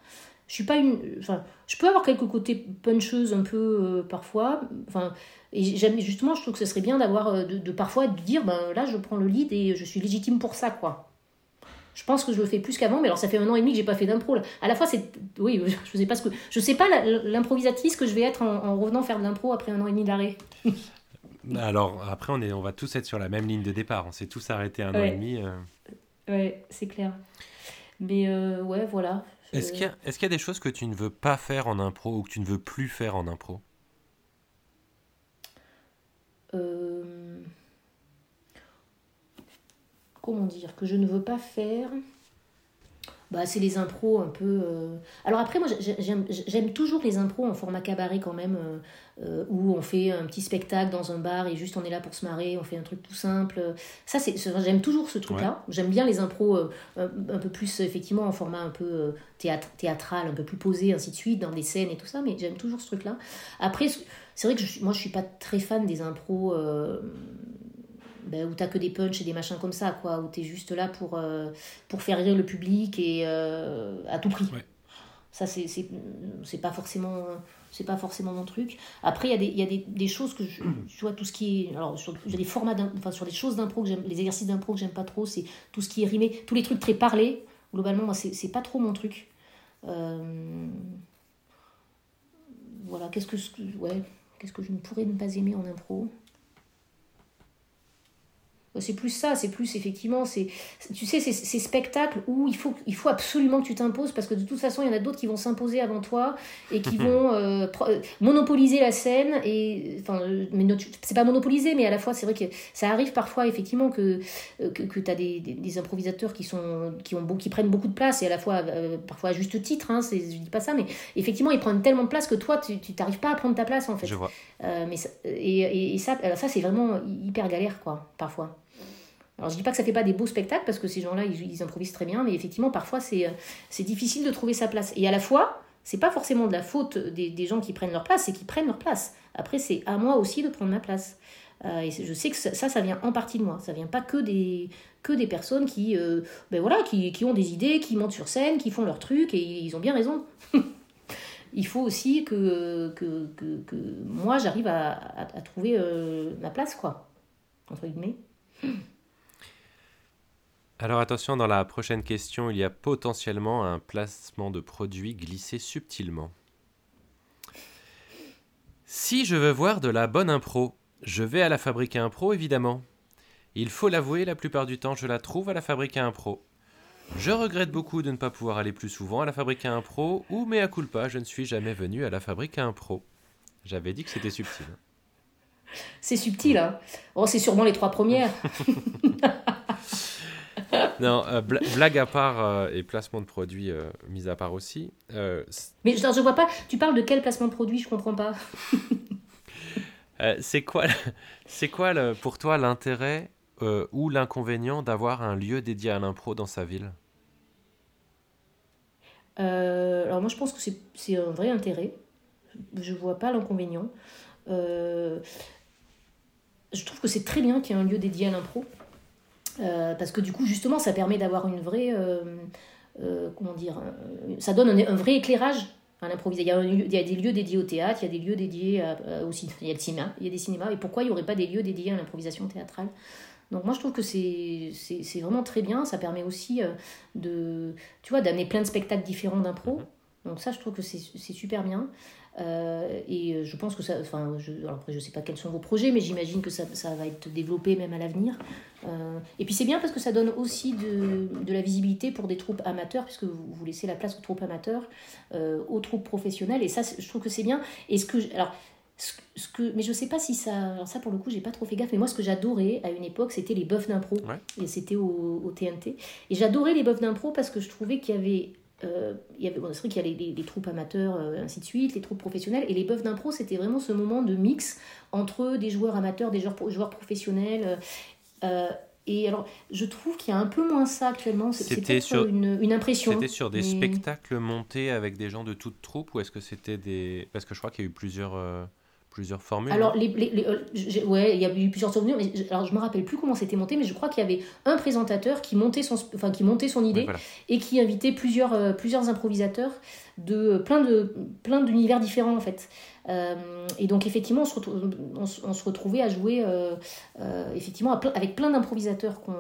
Je suis pas une, enfin, je peux avoir quelques côtés puncheuse un peu parfois, enfin, et justement, je trouve que ce serait bien d'avoir, de, de, parfois de dire, ben là je prends le lead et je suis légitime pour ça, quoi. Je pense que je le fais plus qu'avant, mais alors ça fait un an et demi que j'ai pas fait d'impro. À la fois, c'est. Oui, je sais pas ce que. Je sais pas l'improvisatrice que je vais être en, revenant faire de l'impro après un an et demi d'arrêt. alors, après, on, est, on va tous être sur la même ligne de départ. On s'est tous arrêtés un an et demi. Euh. Ouais, c'est clair. Mais euh, ouais, voilà. Est-ce qu'il y, a des choses que tu ne veux pas faire en impro ou que tu ne veux plus faire en impro? Euh comment dire, que je ne veux pas faire, bah, c'est les impros un peu. Euh, alors après, moi, j'aime toujours les impros en format cabaret quand même, euh, euh, où on fait un petit spectacle dans un bar et juste on est là pour se marrer, on fait un truc tout simple. Ça, c'est, j'aime toujours ce truc-là. J'aime bien les impros un, peu plus, effectivement, en format un peu théâtre, théâtral, un peu plus posé, ainsi de suite, dans des scènes et tout ça, mais j'aime toujours ce truc-là. Après, c'est vrai que je, moi, je suis pas très fan des impros ben, où t'as que des punchs et des machins comme ça, quoi, où t'es juste là pour, euh, pour faire rire le public et euh, à tout prix. Ça, c'est, c'est, pas forcément c'est pas forcément mon truc. Après, il y a des, y a des, des choses que je, tu vois, tout ce qui est. Alors, sur, des formats, enfin, sur les choses d'impro que j'aime, les exercices d'impro que j'aime pas trop, c'est tout ce qui est rimé, tous les trucs très parlés. Globalement, moi, c'est, c'est pas trop mon truc. Euh, voilà, qu'est-ce que, ouais, qu'est-ce que je ne pourrais ne pas aimer en impro? C'est plus ça, c'est plus effectivement, c'est tu sais, ces, ces spectacles où il faut, il faut absolument que tu t'imposes parce que de toute façon, il y en a d'autres qui vont s'imposer avant toi et qui vont euh, euh, monopoliser la scène. Et enfin, mais c'est pas monopoliser, mais à la fois, c'est vrai que ça arrive parfois effectivement que, euh, que, que tu as des, des, improvisateurs qui, sont, qui, ont, qui prennent beaucoup de place et à la fois, parfois à juste titre, hein, je dis pas ça, mais effectivement, ils prennent tellement de place que toi, tu t'arrives pas à prendre ta place en fait. Je vois. mais et, et, ça, ça c'est vraiment hyper galère, quoi, parfois. Alors je dis pas que ça fait pas des beaux spectacles parce que ces gens-là ils, improvisent très bien, mais effectivement parfois c'est euh, c'est difficile de trouver sa place. Et à la fois c'est pas forcément de la faute des, gens qui prennent leur place, c'est qu'ils prennent leur place. Après c'est à moi aussi de prendre ma place. Euh, et je sais que ça, ça vient en partie de moi. Ça vient pas que des que des personnes qui euh, ben voilà qui, qui, ont des idées, qui montent sur scène, qui font leur truc et ils ont bien raison. Il faut aussi que, que, que, moi j'arrive à, trouver ma place quoi entre guillemets. Alors attention, dans la prochaine question, il y a potentiellement un placement de produit glissé subtilement. Si je veux voir de la bonne impro, je vais à la fabrique à impro évidemment. Il faut l'avouer, la plupart du temps, je la trouve à la fabrique à impro. Je regrette beaucoup de ne pas pouvoir aller plus souvent à la fabrique à impro, ou mais à culpa, je ne suis jamais venu à la fabrique à impro. J'avais dit que c'était subtil. C'est subtil, hein Oh, c'est sûrement les trois premières. non, euh, blague à part euh, et placement de produit euh, mis à part aussi. Mais je, ne vois pas, tu parles de quel placement de produit Je comprends pas. c'est quoi, c'est quoi le, pour toi l'intérêt ou l'inconvénient d'avoir un lieu dédié à l'impro dans sa ville? Alors moi je pense que c'est un vrai intérêt. Je vois pas l'inconvénient. je trouve que c'est très bien qu'il y ait un lieu dédié à l'impro. Euh, parce que du coup, justement, ça permet d'avoir une vraie. Euh, euh, comment dire Ça donne un, vrai éclairage à l'improvisation. Il, y a des lieux dédiés au théâtre, il y a des lieux dédiés au cinéma, il y a le cinéma, il y a des cinémas. Et pourquoi il n'y aurait pas des lieux dédiés à l'improvisation théâtrale? Donc moi je trouve que c'est vraiment très bien, ça permet aussi de tu vois d'amener plein de spectacles différents d'impro. Mhm. Donc ça je trouve que c'est super bien. Euh, et euh, je pense que ça. Enfin, je, alors après, je sais pas quels sont vos projets, mais j'imagine que ça, ça, va être développé même à l'avenir. Euh, et puis c'est bien parce que ça donne aussi de, de, la visibilité pour des troupes amateurs, puisque vous, vous laissez la place aux troupes amateurs, aux troupes professionnelles. Et ça, je trouve que c'est bien. Et ce que. alors, ce, que, mais je sais pas si ça. Alors, ça, pour le coup, j'ai pas trop fait gaffe. Mais moi, ce que j'adorais à une époque, c'était les buffs d'impro. Et c'était au, au, TNT. Et j'adorais les buffs d'impro parce que je trouvais qu'il y avait. Euh, il y avait, bon, c'est vrai qu'il y a les, les, troupes amateurs, euh, ainsi de suite, les troupes professionnelles, et les buffs d'impro, c'était vraiment ce moment de mix entre des joueurs amateurs, des joueurs, joueurs professionnels. Euh, et alors, je trouve qu'il y a un peu moins ça actuellement. C'était sur une, une impression. C'était sur des spectacles montés avec des gens de toute troupe, ou est-ce que c'était des. Parce que je crois qu'il y a eu plusieurs plusieurs formules Alors, les, les, euh, ouais, il y a eu plusieurs formules, mais je, alors je me rappelle plus comment c'était monté, mais je crois qu'il y avait un présentateur qui montait son, enfin, qui montait son idée et qui invitait plusieurs, euh, plusieurs improvisateurs de plein de plein d'univers différents en fait. Euh, et donc effectivement, on se, on, se retrouvait à jouer effectivement avec plein d'improvisateurs qu'on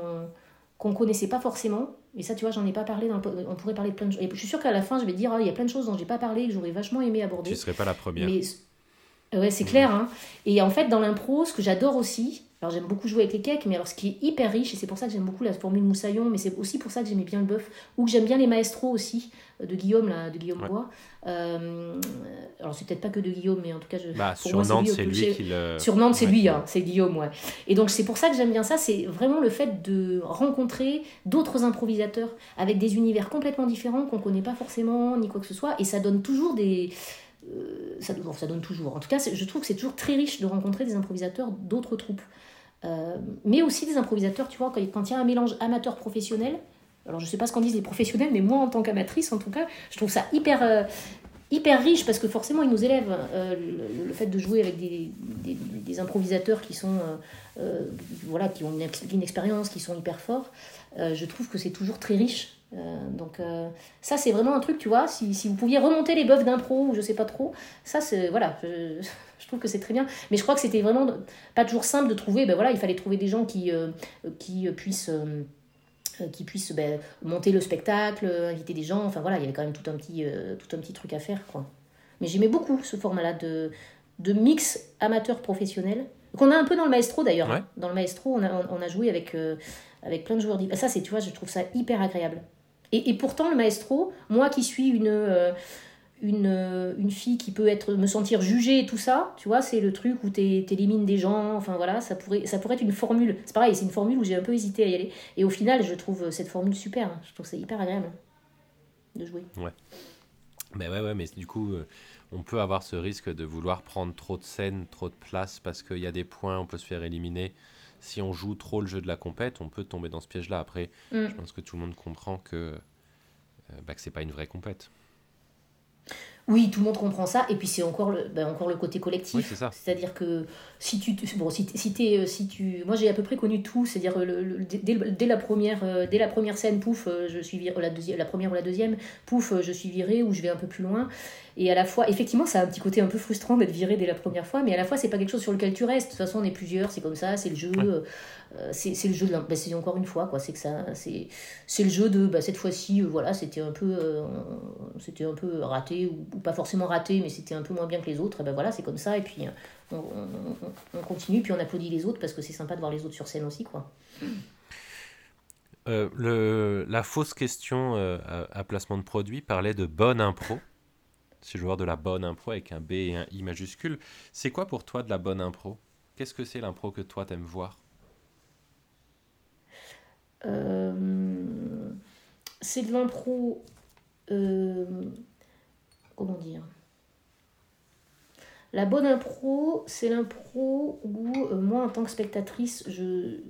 qu'on connaissait pas forcément. Et ça, tu vois, j'en ai pas parlé. Dans On pourrait parler de plein de choses. Et je suis sûre qu'à la fin, je vais dire, ah, il y a plein de choses dont j'ai pas parlé que j'aurais vachement aimé aborder. Tu serais pas la première. Mais Ouais, c'est clair. Hein. Et en fait, dans l'impro, ce que j'adore aussi, alors j'aime beaucoup jouer avec les cakes, mais alors ce qui est hyper riche, et c'est pour ça que j'aime beaucoup la formule Moussaillon, mais c'est aussi pour ça que j'aimais bien le bœuf, ou que j'aime bien les maestros aussi, euh, de Guillaume, là, de Guillaume Bois. Euh, alors c'est peut-être pas que de Guillaume, mais en tout cas, je, bah, sur, Nantes, c'est lui, qui le... Sur Nantes, c'est lui, hein, c'est Guillaume, ouais. Et donc c'est pour ça que j'aime bien ça, c'est vraiment le fait de rencontrer d'autres improvisateurs avec des univers complètement différents qu'on connaît pas forcément, ni quoi que ce soit, et ça donne toujours des euh, ça, donne toujours. En tout cas, je trouve que c'est toujours très riche de rencontrer des improvisateurs d'autres troupes. Euh, mais aussi des improvisateurs, tu vois, quand, il y a un mélange amateur-professionnel, alors je sais pas ce qu'en disent les professionnels, mais moi en tant qu'amatrice, en tout cas, je trouve ça hyper, euh, hyper riche parce que forcément ils nous élèvent le, fait de jouer avec des, des, improvisateurs qui sont voilà qui ont une, expérience qui sont hyper forts je trouve que c'est toujours très riche donc euh, ça c'est vraiment un truc tu vois si, si vous pouviez remonter les buffs d'impro ou je sais pas trop ça c'est voilà je, je, trouve que c'est très bien. Mais je crois que c'était vraiment pas toujours simple de trouver ben voilà il fallait trouver des gens qui euh, qui puissent qui puissent ben, monter le spectacle inviter des gens enfin voilà il y avait quand même tout un petit tout un petit truc à faire quoi. Mais j'aimais beaucoup ce format là de de mix amateur professionnel qu'on a un peu dans le maestro d'ailleurs. Dans le maestro on a, on a joué avec avec plein de joueurs ça c'est tu vois je trouve ça hyper agréable et, pourtant, le maestro, moi qui suis une, euh, une, euh, une, fille qui peut être, me sentir jugée et tout ça, tu vois, c'est le truc où tu élimines des gens, enfin voilà, ça pourrait, ça pourrait être une formule. C'est pareil, c'est une formule où j'ai un peu hésité à y aller. Et au final, je trouve cette formule super. Hein. Je trouve ça hyper agréable de jouer. Ouais. Ben ouais, ouais, mais du coup, euh, on peut avoir ce risque de vouloir prendre trop de scènes, trop de place, parce qu'il y a des points, on peut se faire éliminer si on joue trop le jeu de la compète, on peut tomber dans ce piège-là. Après, mm. je pense que tout le monde comprend que, euh, bah, que c'est pas une vraie compète. Oui, tout le monde comprend ça. Et puis c'est encore le, ben encore le côté collectif. C'est-à-dire que si tu, bon, si, si, es, euh, si tu, moi j'ai à peu près connu tout. C'est-à-dire le, dès, dès, la première, euh, dès la première scène, pouf, je suis viré, la deuxième, la première ou la deuxième, pouf, je suis viré ou je vais un peu plus loin. Et à la fois, effectivement, ça a un petit côté un peu frustrant d'être viré dès la première fois, mais à la fois, c'est pas quelque chose sur lequel tu restes. De toute façon, on est plusieurs, c'est comme ça, c'est le jeu. Euh, c'est le jeu de bah, c'est encore une fois quoi c'est que ça c'est le jeu de bah, cette fois-ci euh, voilà c'était un peu euh, c'était un peu raté ou, pas forcément raté mais c'était un peu moins bien que les autres et ben voilà c'est comme ça et puis on, on, on, continue puis on applaudit les autres parce que c'est sympa de voir les autres sur scène aussi quoi le, la fausse question à, placement de produit parlait de bonne impro c'est joueur de la bonne impro avec un B et un I majuscule. C'est quoi pour toi de la bonne impro? Qu'est-ce que c'est l'impro que toi t'aimes voir? Euh, c'est de l'impro. Euh, comment dire? La bonne impro, c'est l'impro où euh, moi, en tant que spectatrice, je,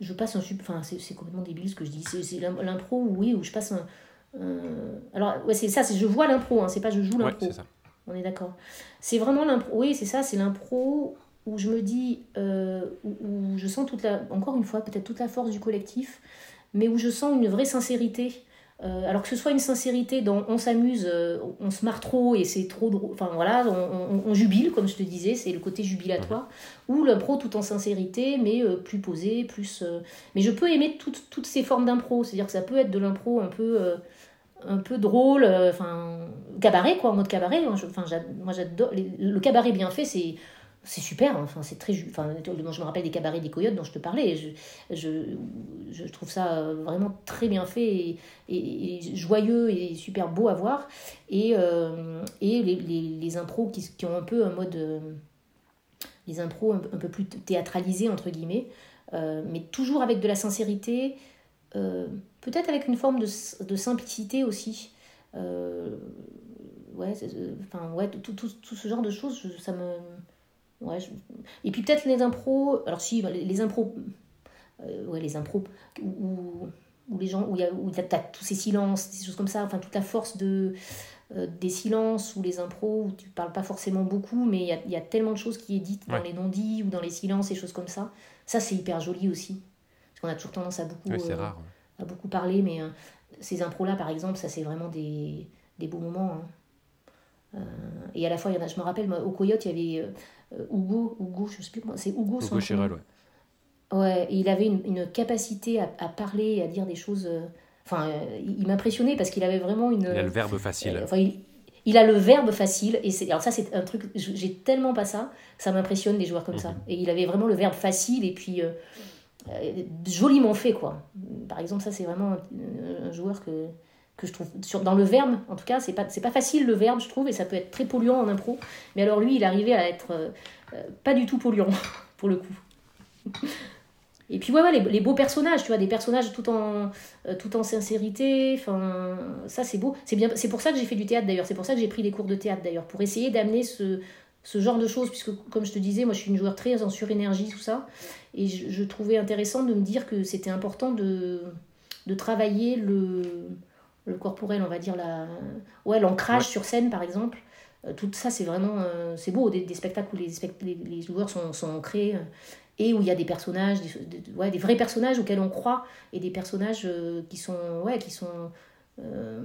je passe un. Enfin, c'est complètement débile ce que je dis. C'est l'impro, oui, où je passe un. Alors, ouais, c'est ça, c'est je vois l'impro, hein, c'est pas je joue l'impro. On est d'accord. C'est vraiment l'impro. Oui, c'est ça, c'est l'impro où je me dis, euh, où, je sens toute la, encore une fois, peut-être toute la force du collectif, mais où je sens une vraie sincérité. Euh, alors que ce soit une sincérité dans on s'amuse, euh, on se marre trop et c'est trop drôle, enfin voilà, on, jubile, comme je te disais, c'est le côté jubilatoire, ou l'impro tout en sincérité, mais plus posé, plus. Mais je peux aimer toutes, toutes ces formes d'impro, c'est-à-dire que ça peut être de l'impro un peu un peu drôle, enfin cabaret quoi, en mode cabaret. Enfin, j'adore le cabaret bien fait, c'est c'est super, hein. enfin, c'est très. Enfin, je me rappelle des cabarets des coyotes dont je te parlais. Je, je, trouve ça euh, vraiment très bien fait et, joyeux et super beau à voir. Et, euh, et les, les, impros qui, ont un peu un mode. Euh, les impros un, peu plus théâtralisés, entre guillemets, mais toujours avec de la sincérité, peut-être avec une forme de, de simplicité aussi. ouais, enfin, ouais tout, tout, tout, ce genre de choses, ça me. Ouais, Et puis peut-être les impros, alors si, les, les impros, ouais, les impros, où, où les gens, où il y a, où tous ces silences, des choses comme ça, enfin toute la force de, euh, des silences ou les impros où tu parles pas forcément beaucoup, mais il y a, y a, tellement de choses qui est dites dans les non-dits ou dans les silences et choses comme ça. Ça, c'est hyper joli aussi. Parce qu'on a toujours tendance à beaucoup, euh, à beaucoup parler, mais euh, ces impros-là, par exemple, ça, c'est vraiment des, des beaux moments. Hein. et à la fois, il y en a, je me rappelle, au Coyote, il y avait Hugo, Hugo, je sais plus comment, c'est Hugo, Hugo ouais. Ouais, il avait une, une capacité à, à, parler à dire des choses. Euh, enfin, euh, il, m'impressionnait parce qu'il avait vraiment une. Il a le verbe facile. Euh, enfin, il, il, a le verbe facile. Et alors, ça, c'est un truc. J'ai tellement pas ça. Ça m'impressionne des joueurs comme ça. Mhm. Et il avait vraiment le verbe facile et puis. Joliment fait, quoi. Par exemple, ça, c'est vraiment un, joueur que, que je trouve. Sur, dans le verbe, en tout cas, c'est pas, pas facile le verbe, je trouve, et ça peut être très polluant en impro. Mais alors, lui, il arrivait à être pas du tout polluant, pour le coup. Et puis ouais, les, beaux personnages, tu vois, des personnages tout en, euh, tout en sincérité, enfin, ça c'est beau. C'est pour ça que j'ai fait du théâtre d'ailleurs, c'est pour ça que j'ai pris des cours de théâtre d'ailleurs, pour essayer d'amener ce, ce genre de choses, puisque comme je te disais, moi je suis une joueur très en surénergie, tout ça, et je, trouvais intéressant de me dire que c'était important de, de travailler le, le corporel, on va dire, la, ouais, l'ancrage sur scène par exemple. Euh, tout ça, c'est vraiment euh, c'est beau, des, spectacles où les, les, les joueurs sont, sont ancrés et où il y a des personnages, des, ouais, des vrais personnages auxquels on croit, et des personnages euh, qui sont, ouais, qui sont, euh,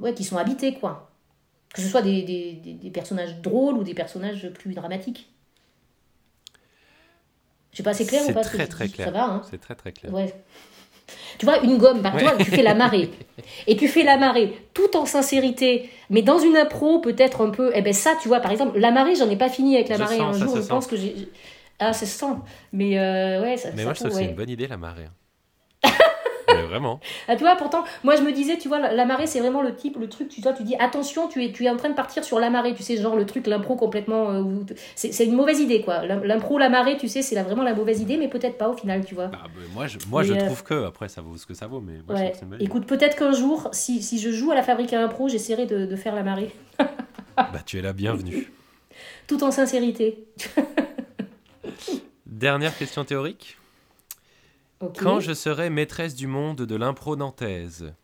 ouais, qui sont habités, quoi. Que ce soit des, des, des, personnages drôles ou des personnages plus dramatiques. Je sais pas, c'est clair ou pas très, très clair. Ça va, hein? C'est très très clair. Ouais. Tu vois, une gomme, par exemple, tu fais la marée. Et tu fais la marée tout en sincérité, mais dans une impro peut-être un peu. Eh ben ça, tu vois, par exemple, la marée, j'en ai pas fini avec la marée un jour. Je pense que j'ai ah, c'est ça. Mais euh, ouais, ça Mais moi, je trouve que c'est une bonne idée, la marée. Vraiment. Ah, tu vois, pourtant, moi, je me disais, tu vois, la, marée, c'est vraiment le type, le truc, tu vois, tu dis, attention, tu es, tu es en train de partir sur la marée, tu sais, genre le truc, l'impro complètement. Euh, c'est une mauvaise idée, quoi. L'impro, la marée, tu sais, c'est vraiment la mauvaise idée, mais peut-être pas au final, tu vois. Bah, moi, je, moi, je euh, trouve que, après, ça vaut ce que ça vaut, mais moi, ouais. Écoute, peut-être qu'un jour, si, si, je joue à la fabrique à impro, j'essaierai de, de faire la marée. bah, tu es la bienvenue. Tout en sincérité. Dernière question théorique? Quand je serai maîtresse du monde de l'impro nantaise,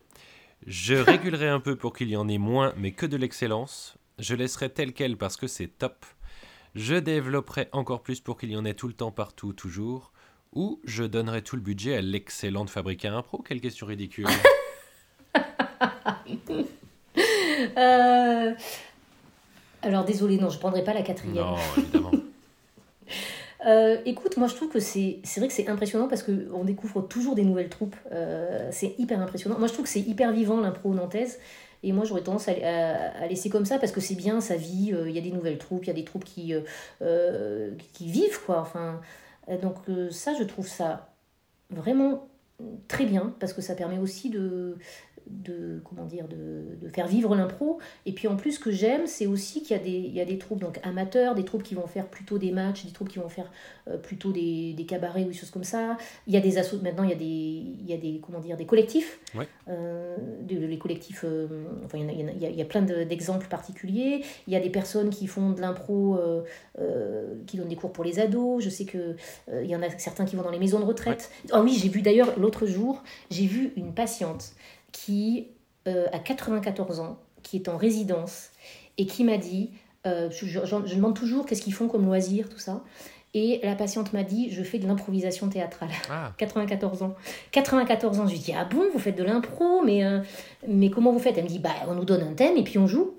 je régulerai un peu pour qu'il y en ait moins, mais que de l'excellence. Je laisserai tel quel parce que c'est top. Je développerai encore plus pour qu'il y en ait tout le temps, partout, toujours. Ou je donnerai tout le budget à l'excellente fabrique à impro. Quelle question ridicule. Euh, alors désolé, non, je prendrai pas la quatrième. Non, évidemment. Euh, écoute, moi je trouve que c'est vrai que c'est impressionnant parce qu'on découvre toujours des nouvelles troupes. Euh, c'est hyper impressionnant. Moi je trouve que c'est hyper vivant l'impro nantaise. Et moi j'aurais tendance à, laisser comme ça parce que c'est bien, ça vit, euh, il y a des nouvelles troupes, il y a des troupes qui, qui vivent quoi. Enfin, donc ça je trouve ça vraiment très bien parce que ça permet aussi de, de comment dire de, de faire vivre l'impro. Et puis en plus ce que j'aime c'est aussi qu'il y a des il y a des troupes donc amateurs des troupes qui vont faire plutôt des matchs des troupes qui vont faire euh, plutôt des, des, cabarets ou des choses comme ça. Il y a des assos maintenant il y a des il y a des comment dire des collectifs. Euh, les collectifs euh, enfin il y, a, il, y a, il y a plein d'exemples particuliers. Il y a des personnes qui font de l'impro qui donnent des cours pour les ados. Je sais que il y en a certains qui vont dans les maisons de retraite. Ah oui j'ai vu d'ailleurs l'autre jour j'ai vu une patiente qui euh, a 94 ans, qui est en résidence et qui m'a dit, euh, je, demande toujours qu'est-ce qu'ils font comme loisir, tout ça. Et la patiente m'a dit, je fais de l'improvisation théâtrale. 94 ah. ans. 94 ans, je lui dis, ah bon, vous faites de l'impro, mais, euh, mais comment vous faites? Elle me dit, bah, on nous donne un thème et puis on joue.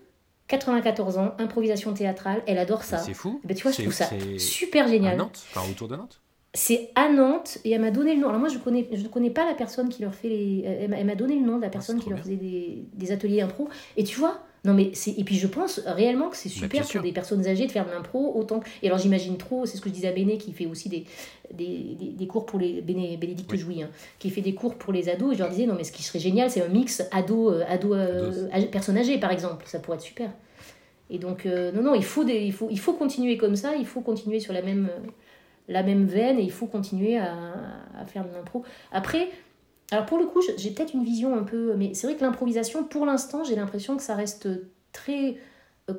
94 ans, improvisation théâtrale, elle adore ça. C'est fou. Ben, tu vois, je trouve ça super génial. Nantes, enfin autour de Nantes c'est à Nantes et elle m'a donné le nom. Alors moi je connais je ne connais pas la personne qui leur fait les elle m'a donné le nom de la ah, personne qui leur faisait des, des, ateliers impro. Et tu vois non mais c'est et puis je pense réellement que c'est super pour des personnes âgées de faire de l'impro autant et alors j'imagine trop c'est ce que je disais à Béné qui fait aussi des des, des, cours pour les Béné, Bénédicte Jouy hein, qui fait des cours pour les ados et je leur disais non mais ce qui serait génial c'est un mix ado euh, ado, euh, personnes âgées par exemple. Ça pourrait être super. Et donc, non, non, il faut, des, il, faut, il faut continuer comme ça, il faut continuer sur la même, la même veine et il faut continuer à, faire de l'impro. Après, alors pour le coup, j'ai peut-être une vision un peu... Mais c'est vrai que l'improvisation, pour l'instant, j'ai l'impression que ça reste très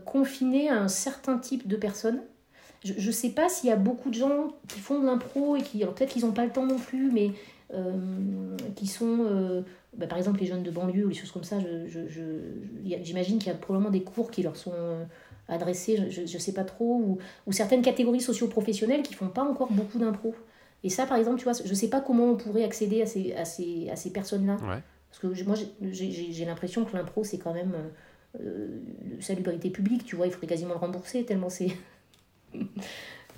confiné à un certain type de personnes. Je ne sais pas s'il y a beaucoup de gens qui font de l'impro et qui, alors peut-être qu'ils n'ont pas le temps non plus, mais euh, qui sont, euh, bah, par exemple les jeunes de banlieue ou les choses comme ça, j'imagine qu'il y a probablement des cours qui leur sont euh, adressés, je ne sais pas trop, ou, ou certaines catégories socio-professionnelles qui font pas encore beaucoup d'impro. Et ça, par exemple, tu vois, je ne sais pas comment on pourrait accéder à ces, à ces, à ces personnes-là. Parce que moi, j'ai l'impression que l'impro, c'est quand même euh, salubrité publique, tu vois, il faudrait quasiment le rembourser tellement c'est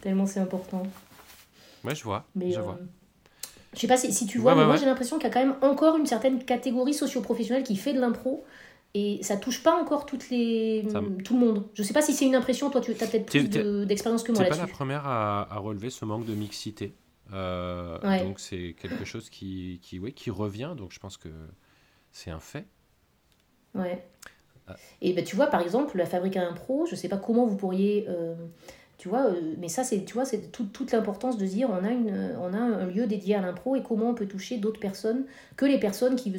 tellement c'est important. Ouais, je vois. Mais, je vois. Euh, je sais pas si, si tu vois, mais moi j'ai l'impression qu'il y a quand même encore une certaine catégorie socio-professionnelle qui fait de l'impro et ça touche pas encore toutes les tout le monde. Je sais pas si c'est une impression, toi tu as peut-être plus d'expérience que moi là-dessus. pas la première à, à, relever ce manque de mixité. Euh, donc c'est quelque chose qui, qui, oui, qui revient, donc je pense que c'est un fait. Ouais. Et ben, tu vois, par exemple, la fabrique à impro, je sais pas comment vous pourriez. Euh, tu vois, euh, mais ça, c'est, tu vois, c'est toute l'importance de dire on a, une, on a un lieu dédié à l'impro et comment on peut toucher d'autres personnes que les personnes qui,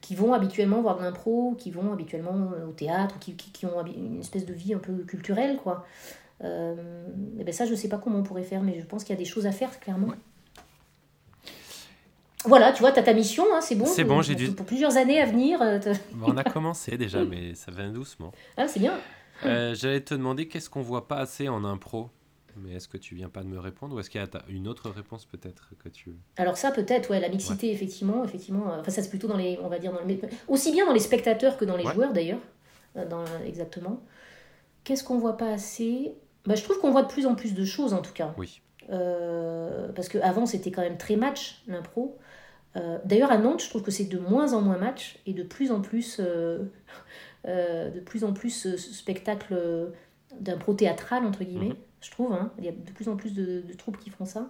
qui vont habituellement voir de l'impro, qui vont habituellement au théâtre, qui, qui, qui, ont une espèce de vie un peu culturelle, quoi. Euh, et ben ça, je sais pas comment on pourrait faire, mais je pense qu'il y a des choses à faire, clairement. Voilà, tu vois, tu as ta mission, hein, c'est bon. C'est bon, j'ai dû. Pour plusieurs années à venir. Euh, on a commencé déjà, mais ça vient doucement. Ah, c'est bien. Euh, j'allais te demander qu'est-ce qu'on voit pas assez en impro? Mais est-ce que tu viens pas de me répondre ou est-ce qu'il y a une autre réponse peut-être que tu Alors ça peut-être ouais la mixité effectivement effectivement enfin ça c'est plutôt dans les on va dire dans aussi bien dans les spectateurs que dans les joueurs d'ailleurs euh, dans exactement. Qu'est-ce qu'on voit pas assez? Bah, je trouve qu'on voit de plus en plus de choses en tout cas. Oui. parce qu'avant c'était quand même très match l'impro. Euh, d'ailleurs, à Nantes, je trouve que c'est de moins en moins match et de plus en plus, euh, euh, de plus en plus spectacle d'impro théâtral, entre guillemets, mhm. je trouve. Hein. Il y a de plus en plus de, troupes qui font ça.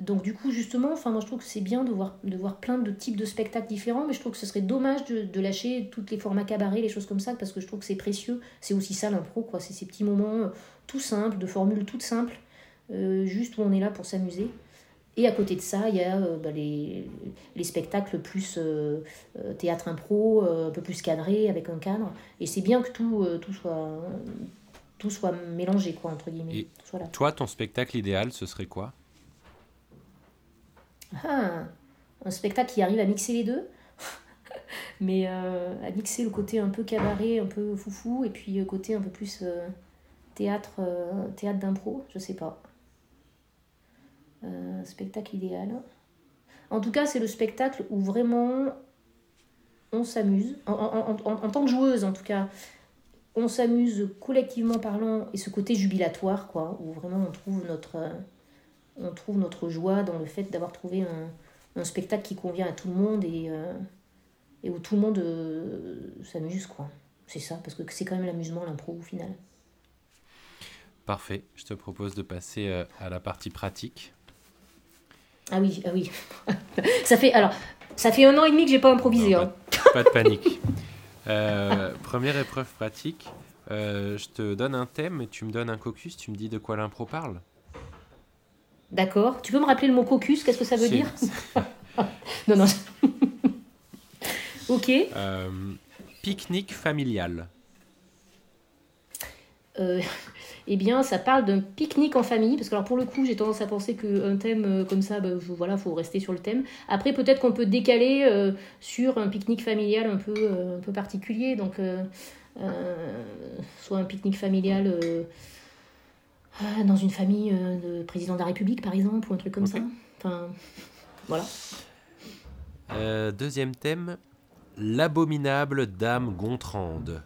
donc, du coup, justement, enfin, moi, je trouve que c'est bien de voir, de voir plein de types de spectacles différents, mais je trouve que ce serait dommage de, de lâcher tous les formats cabaret, les choses comme ça, parce que je trouve que c'est précieux. C'est aussi ça l'impro, quoi. C'est ces petits moments tout simples, de formules toutes simples, juste où on est là pour s'amuser. Et à côté de ça, il y a euh, bah, les, les, spectacles plus euh, euh, théâtre impro, un peu plus cadré, avec un cadre. Et c'est bien que tout, tout, soit, tout soit mélangé, quoi, entre guillemets. Toi, ton spectacle idéal, ce serait quoi? Ah, Un spectacle qui arrive à mixer les deux. Mais à mixer le côté un peu cabaret, un peu foufou, et puis le côté un peu plus théâtre, théâtre d'impro, je sais pas. Euh, spectacle idéal. En tout cas, c'est le spectacle où vraiment on s'amuse. En, tant que joueuse, en tout cas, on s'amuse collectivement parlant et ce côté jubilatoire, quoi, où vraiment on trouve notre, on trouve notre joie dans le fait d'avoir trouvé un, spectacle qui convient à tout le monde et, euh, et où tout le monde euh, s'amuse, quoi. C'est ça, parce que c'est quand même l'amusement, l'impro au final. Parfait, je te propose de passer à la partie pratique. Ah oui, ah oui. ça fait alors, ça fait un an et demi que j'ai pas improvisé. Hein. pas, de panique. Euh, première épreuve pratique. Euh, je te donne un thème et tu me donnes un caucus. Tu me dis de quoi l'impro parle. D'accord. Tu peux me rappeler le mot caucus Qu'est-ce que ça veut dire? Non, non. ok. Euh, pique-nique familial. Euh, eh bien, ça parle d'un pique-nique en famille, parce que alors pour le coup, j'ai tendance à penser qu'un thème euh, comme ça, ben, voilà, faut rester sur le thème. Après, peut-être qu'on peut décaler euh, sur un pique-nique familial un peu, un peu particulier, donc soit un pique-nique familial dans une famille de président de la République, par exemple, ou un truc comme ça. Enfin, voilà. deuxième thème, l'abominable dame Gontrande.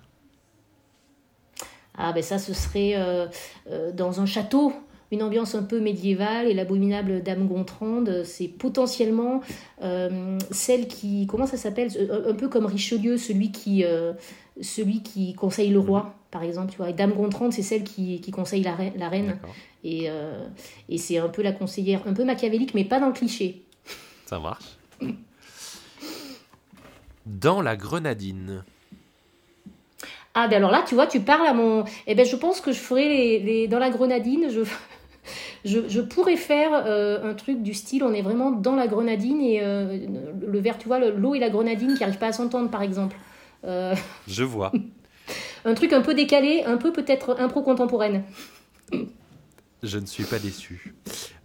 Ah ben ça, ce serait euh, euh, dans un château, une ambiance un peu médiévale, et l'abominable Dame Gontrande, c'est potentiellement euh, celle qui, comment ça s'appelle Un peu comme Richelieu, celui qui, celui qui conseille le roi, par exemple. Tu vois. Et Dame Gontrande, c'est celle qui, qui, conseille la, reine. La reine et, et c'est un peu la conseillère, un peu machiavélique, mais pas dans le cliché. Ça marche. Dans la grenadine. Ah, ben alors là, tu vois, tu parles à mon. Eh ben, je pense que je ferai les, les... dans la grenadine. Je, je, je pourrais faire euh, un truc du style, on est vraiment dans la grenadine et euh, le verre, tu vois, l'eau et la grenadine qui n'arrivent pas à s'entendre, par exemple. Euh, Je vois. un truc un peu décalé, un peu peut-être impro contemporaine. Je ne suis pas déçu.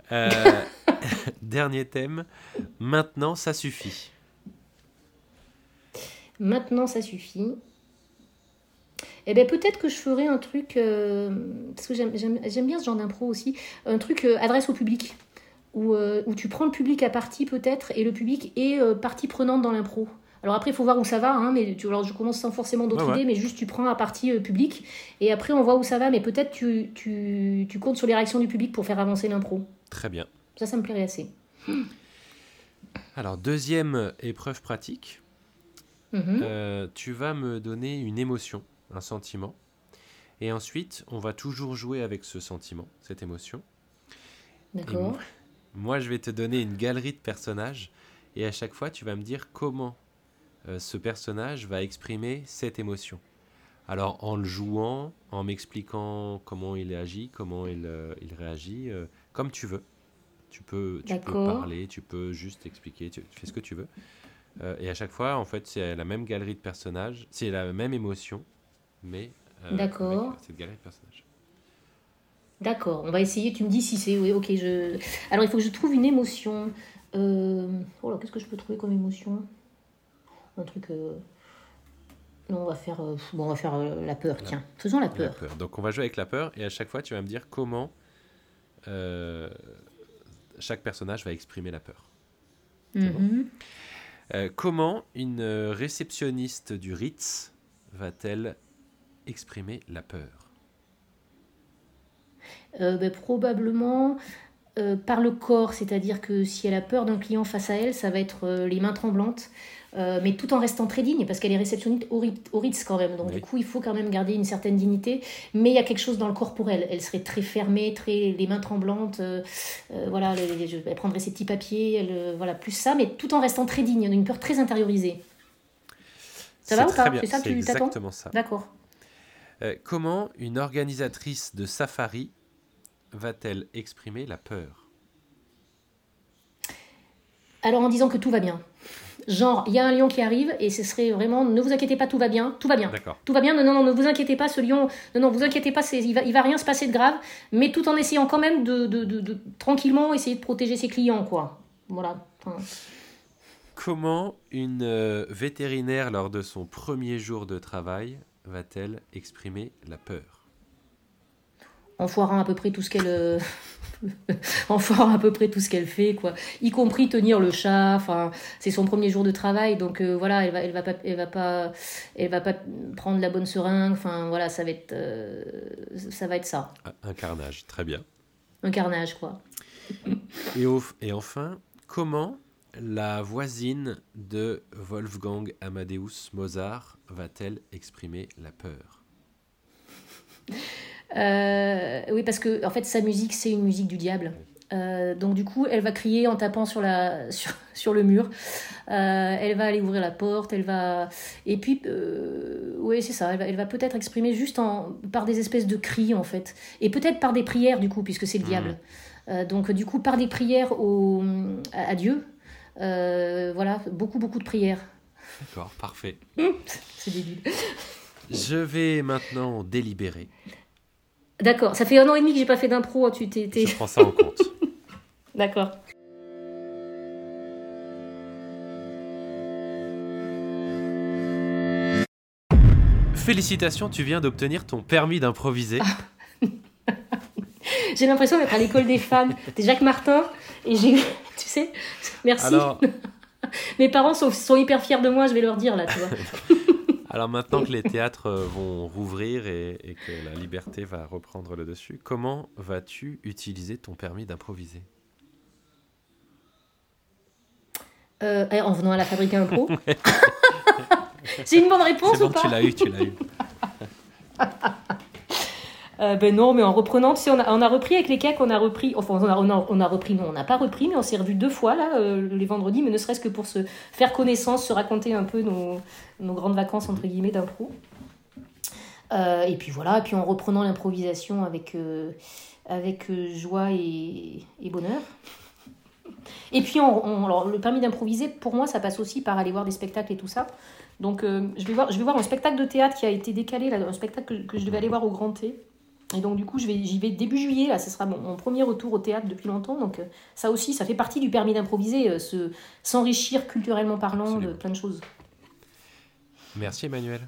Dernier thème. Maintenant, ça suffit. Maintenant, ça suffit. Eh ben peut-être que je ferai un truc, euh, parce que j'aime- bien ce genre d'impro aussi, un truc euh, adresse au public, où, euh, où tu prends le public à partie peut-être, et le public est partie prenante dans l'impro. Alors après, il faut voir où ça va, hein, mais tu, alors je commence sans forcément d'autres Ouais, ouais. idées, mais juste tu prends à partie public, et après on voit où ça va, mais peut-être tu, tu, tu comptes sur les réactions du public pour faire avancer l'impro. Très bien. Ça, ça me plairait assez. Alors, deuxième épreuve pratique. Mhm. Euh, tu vas me donner une émotion, un sentiment. Et ensuite, on va toujours jouer avec ce sentiment, cette émotion. D'accord. moi, moi, je vais te donner une galerie de personnages. Et à chaque fois, tu vas me dire comment euh, ce personnage va exprimer cette émotion. Alors, en le jouant, en m'expliquant comment il agit, comment il, euh, il réagit, euh, comme tu veux. Tu peux, tu peux parler, tu peux juste expliquer, tu, tu fais ce que tu veux. Et à chaque fois, en fait, c'est la même galerie de personnages, c'est la même émotion, mais euh, D'accord. cette galerie de personnages. D'accord, on va essayer. Tu me dis si c'est. Oui, ok. Je... Alors, il faut que je trouve une émotion. Euh... Oh là, qu'est-ce que je peux trouver comme émotion? Un truc. euh, Non, on va faire. euh, Bon, on va faire la peur, tiens. Faisons la La peur. peur. Donc on va jouer avec la peur et à chaque fois tu vas me dire comment euh, chaque personnage va exprimer la peur. Mhm. Euh, comment une réceptionniste du Ritz va-t-elle exprimer la peur Euh, ben, probablement euh, par le corps, c'est-à-dire que si elle a peur d'un client face à elle, ça va être euh, les mains tremblantes, mais tout en restant très digne, parce qu'elle est réceptionniste au, Ritz- au Ritz quand même, donc Oui. du coup il faut quand même garder une certaine dignité, mais il y a quelque chose dans le corps pour elle. Elle serait très fermée, très les mains tremblantes, voilà, les- les- je- elle prendrait ses petits papiers, elle, voilà, plus ça, mais tout en restant très digne, une peur très intériorisée. Ça va ou pas? C'est ça que tu t'attends? exactement ça. D'accord. Euh, comment une organisatrice de safari va-t-elle exprimer la peur? Alors en disant que tout va bien. Genre, il y a un lion qui arrive et ce serait vraiment, ne vous inquiétez pas, tout va bien, tout va bien. D'accord. Tout va bien, non, non, non, ne vous inquiétez pas, ce lion, non, non, vous inquiétez pas, il, va, il va rien se passer de grave, mais tout en essayant quand même de, de, de- de tranquillement essayer de protéger ses clients, quoi. Voilà. Enfin, Comment une euh, vétérinaire lors de son premier jour de travail va-t-elle exprimer la peur? En foirant à peu près tout ce qu'elle. euh, en foirant à peu près tout ce qu'elle fait, quoi. Y compris tenir le chat, enfin, c'est son premier jour de travail, donc euh, voilà, elle va, elle va pas, elle va pas, elle va pas prendre la bonne seringue, enfin, voilà, ça va être, euh, ça va être ça. Un carnage, très bien. Un carnage, quoi. Et, au- et enfin, comment la voisine de Wolfgang Amadeus Mozart va-t-elle exprimer la peur? Euh, oui, parce que en fait, sa musique, c'est une musique du diable. Euh, donc du coup, elle va crier en tapant sur, la, sur, sur le mur. Euh, elle va aller ouvrir la porte. Elle va et puis euh, oui, c'est ça. Elle va, elle va peut-être exprimer juste en, par des espèces de cris en fait, et peut-être par des prières du coup, puisque c'est le diable. Euh, donc du coup, par des prières au, à, à Dieu. Euh, voilà, beaucoup beaucoup de prières. D'accord, parfait. C'est débile. Je vais maintenant délibérer. D'accord. Ça fait un an et demi que j'ai pas fait d'impro. Tu t'es, t'es- Je prends ça en compte. D'accord. Félicitations, tu viens d'obtenir ton permis d'improviser. J'ai l'impression d'être à l'école des fans. T'es Jacques Martin et j'ai, tu sais, merci. Alors, Mes parents sont, sont hyper fiers de moi, je vais leur dire là, tu vois. alors maintenant que les théâtres euh, vont rouvrir et, et que la liberté va reprendre le dessus, comment vas-tu utiliser ton permis d'improviser? Euh, eh, en venant à la fabrique impro. C'est une bonne réponse C'est ou bon, pas tu l'as eu, tu l'as eu. Euh, Ben non, mais en reprenant, on a, repris avec les cakes, on a repris, enfin on a, on a, repris, non, on n'a pas repris, mais on s'est revus deux fois là, euh, les vendredis, mais ne serait-ce que pour se faire connaissance, se raconter un peu nos, grandes vacances entre guillemets d'impro. Euh, et puis voilà, et puis en reprenant l'improvisation avec, joie et, bonheur. Et puis on, alors, le permis d'improviser, pour moi, ça passe aussi par aller voir des spectacles et tout ça. Donc je, vais voir, je vais voir un spectacle de théâtre qui a été décalé, un spectacle que je devais aller voir au Grand T. Et donc du coup, j'y vais, vais, début juillet, là, ce sera mon, premier retour au théâtre depuis longtemps. Donc ça aussi, ça fait partie du permis d'improviser, s'enrichir culturellement parlant de plein de choses. Merci Emmanuel.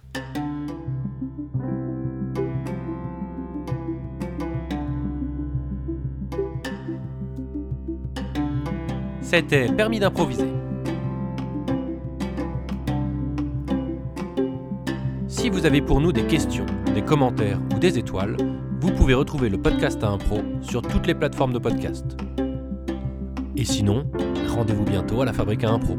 C'était Permis d'improviser. Si vous avez pour nous des questions, des commentaires ou des étoiles, pouvez retrouver le podcast à impro sur toutes les plateformes de podcast. Et sinon, rendez-vous bientôt à la Fabrique à impro.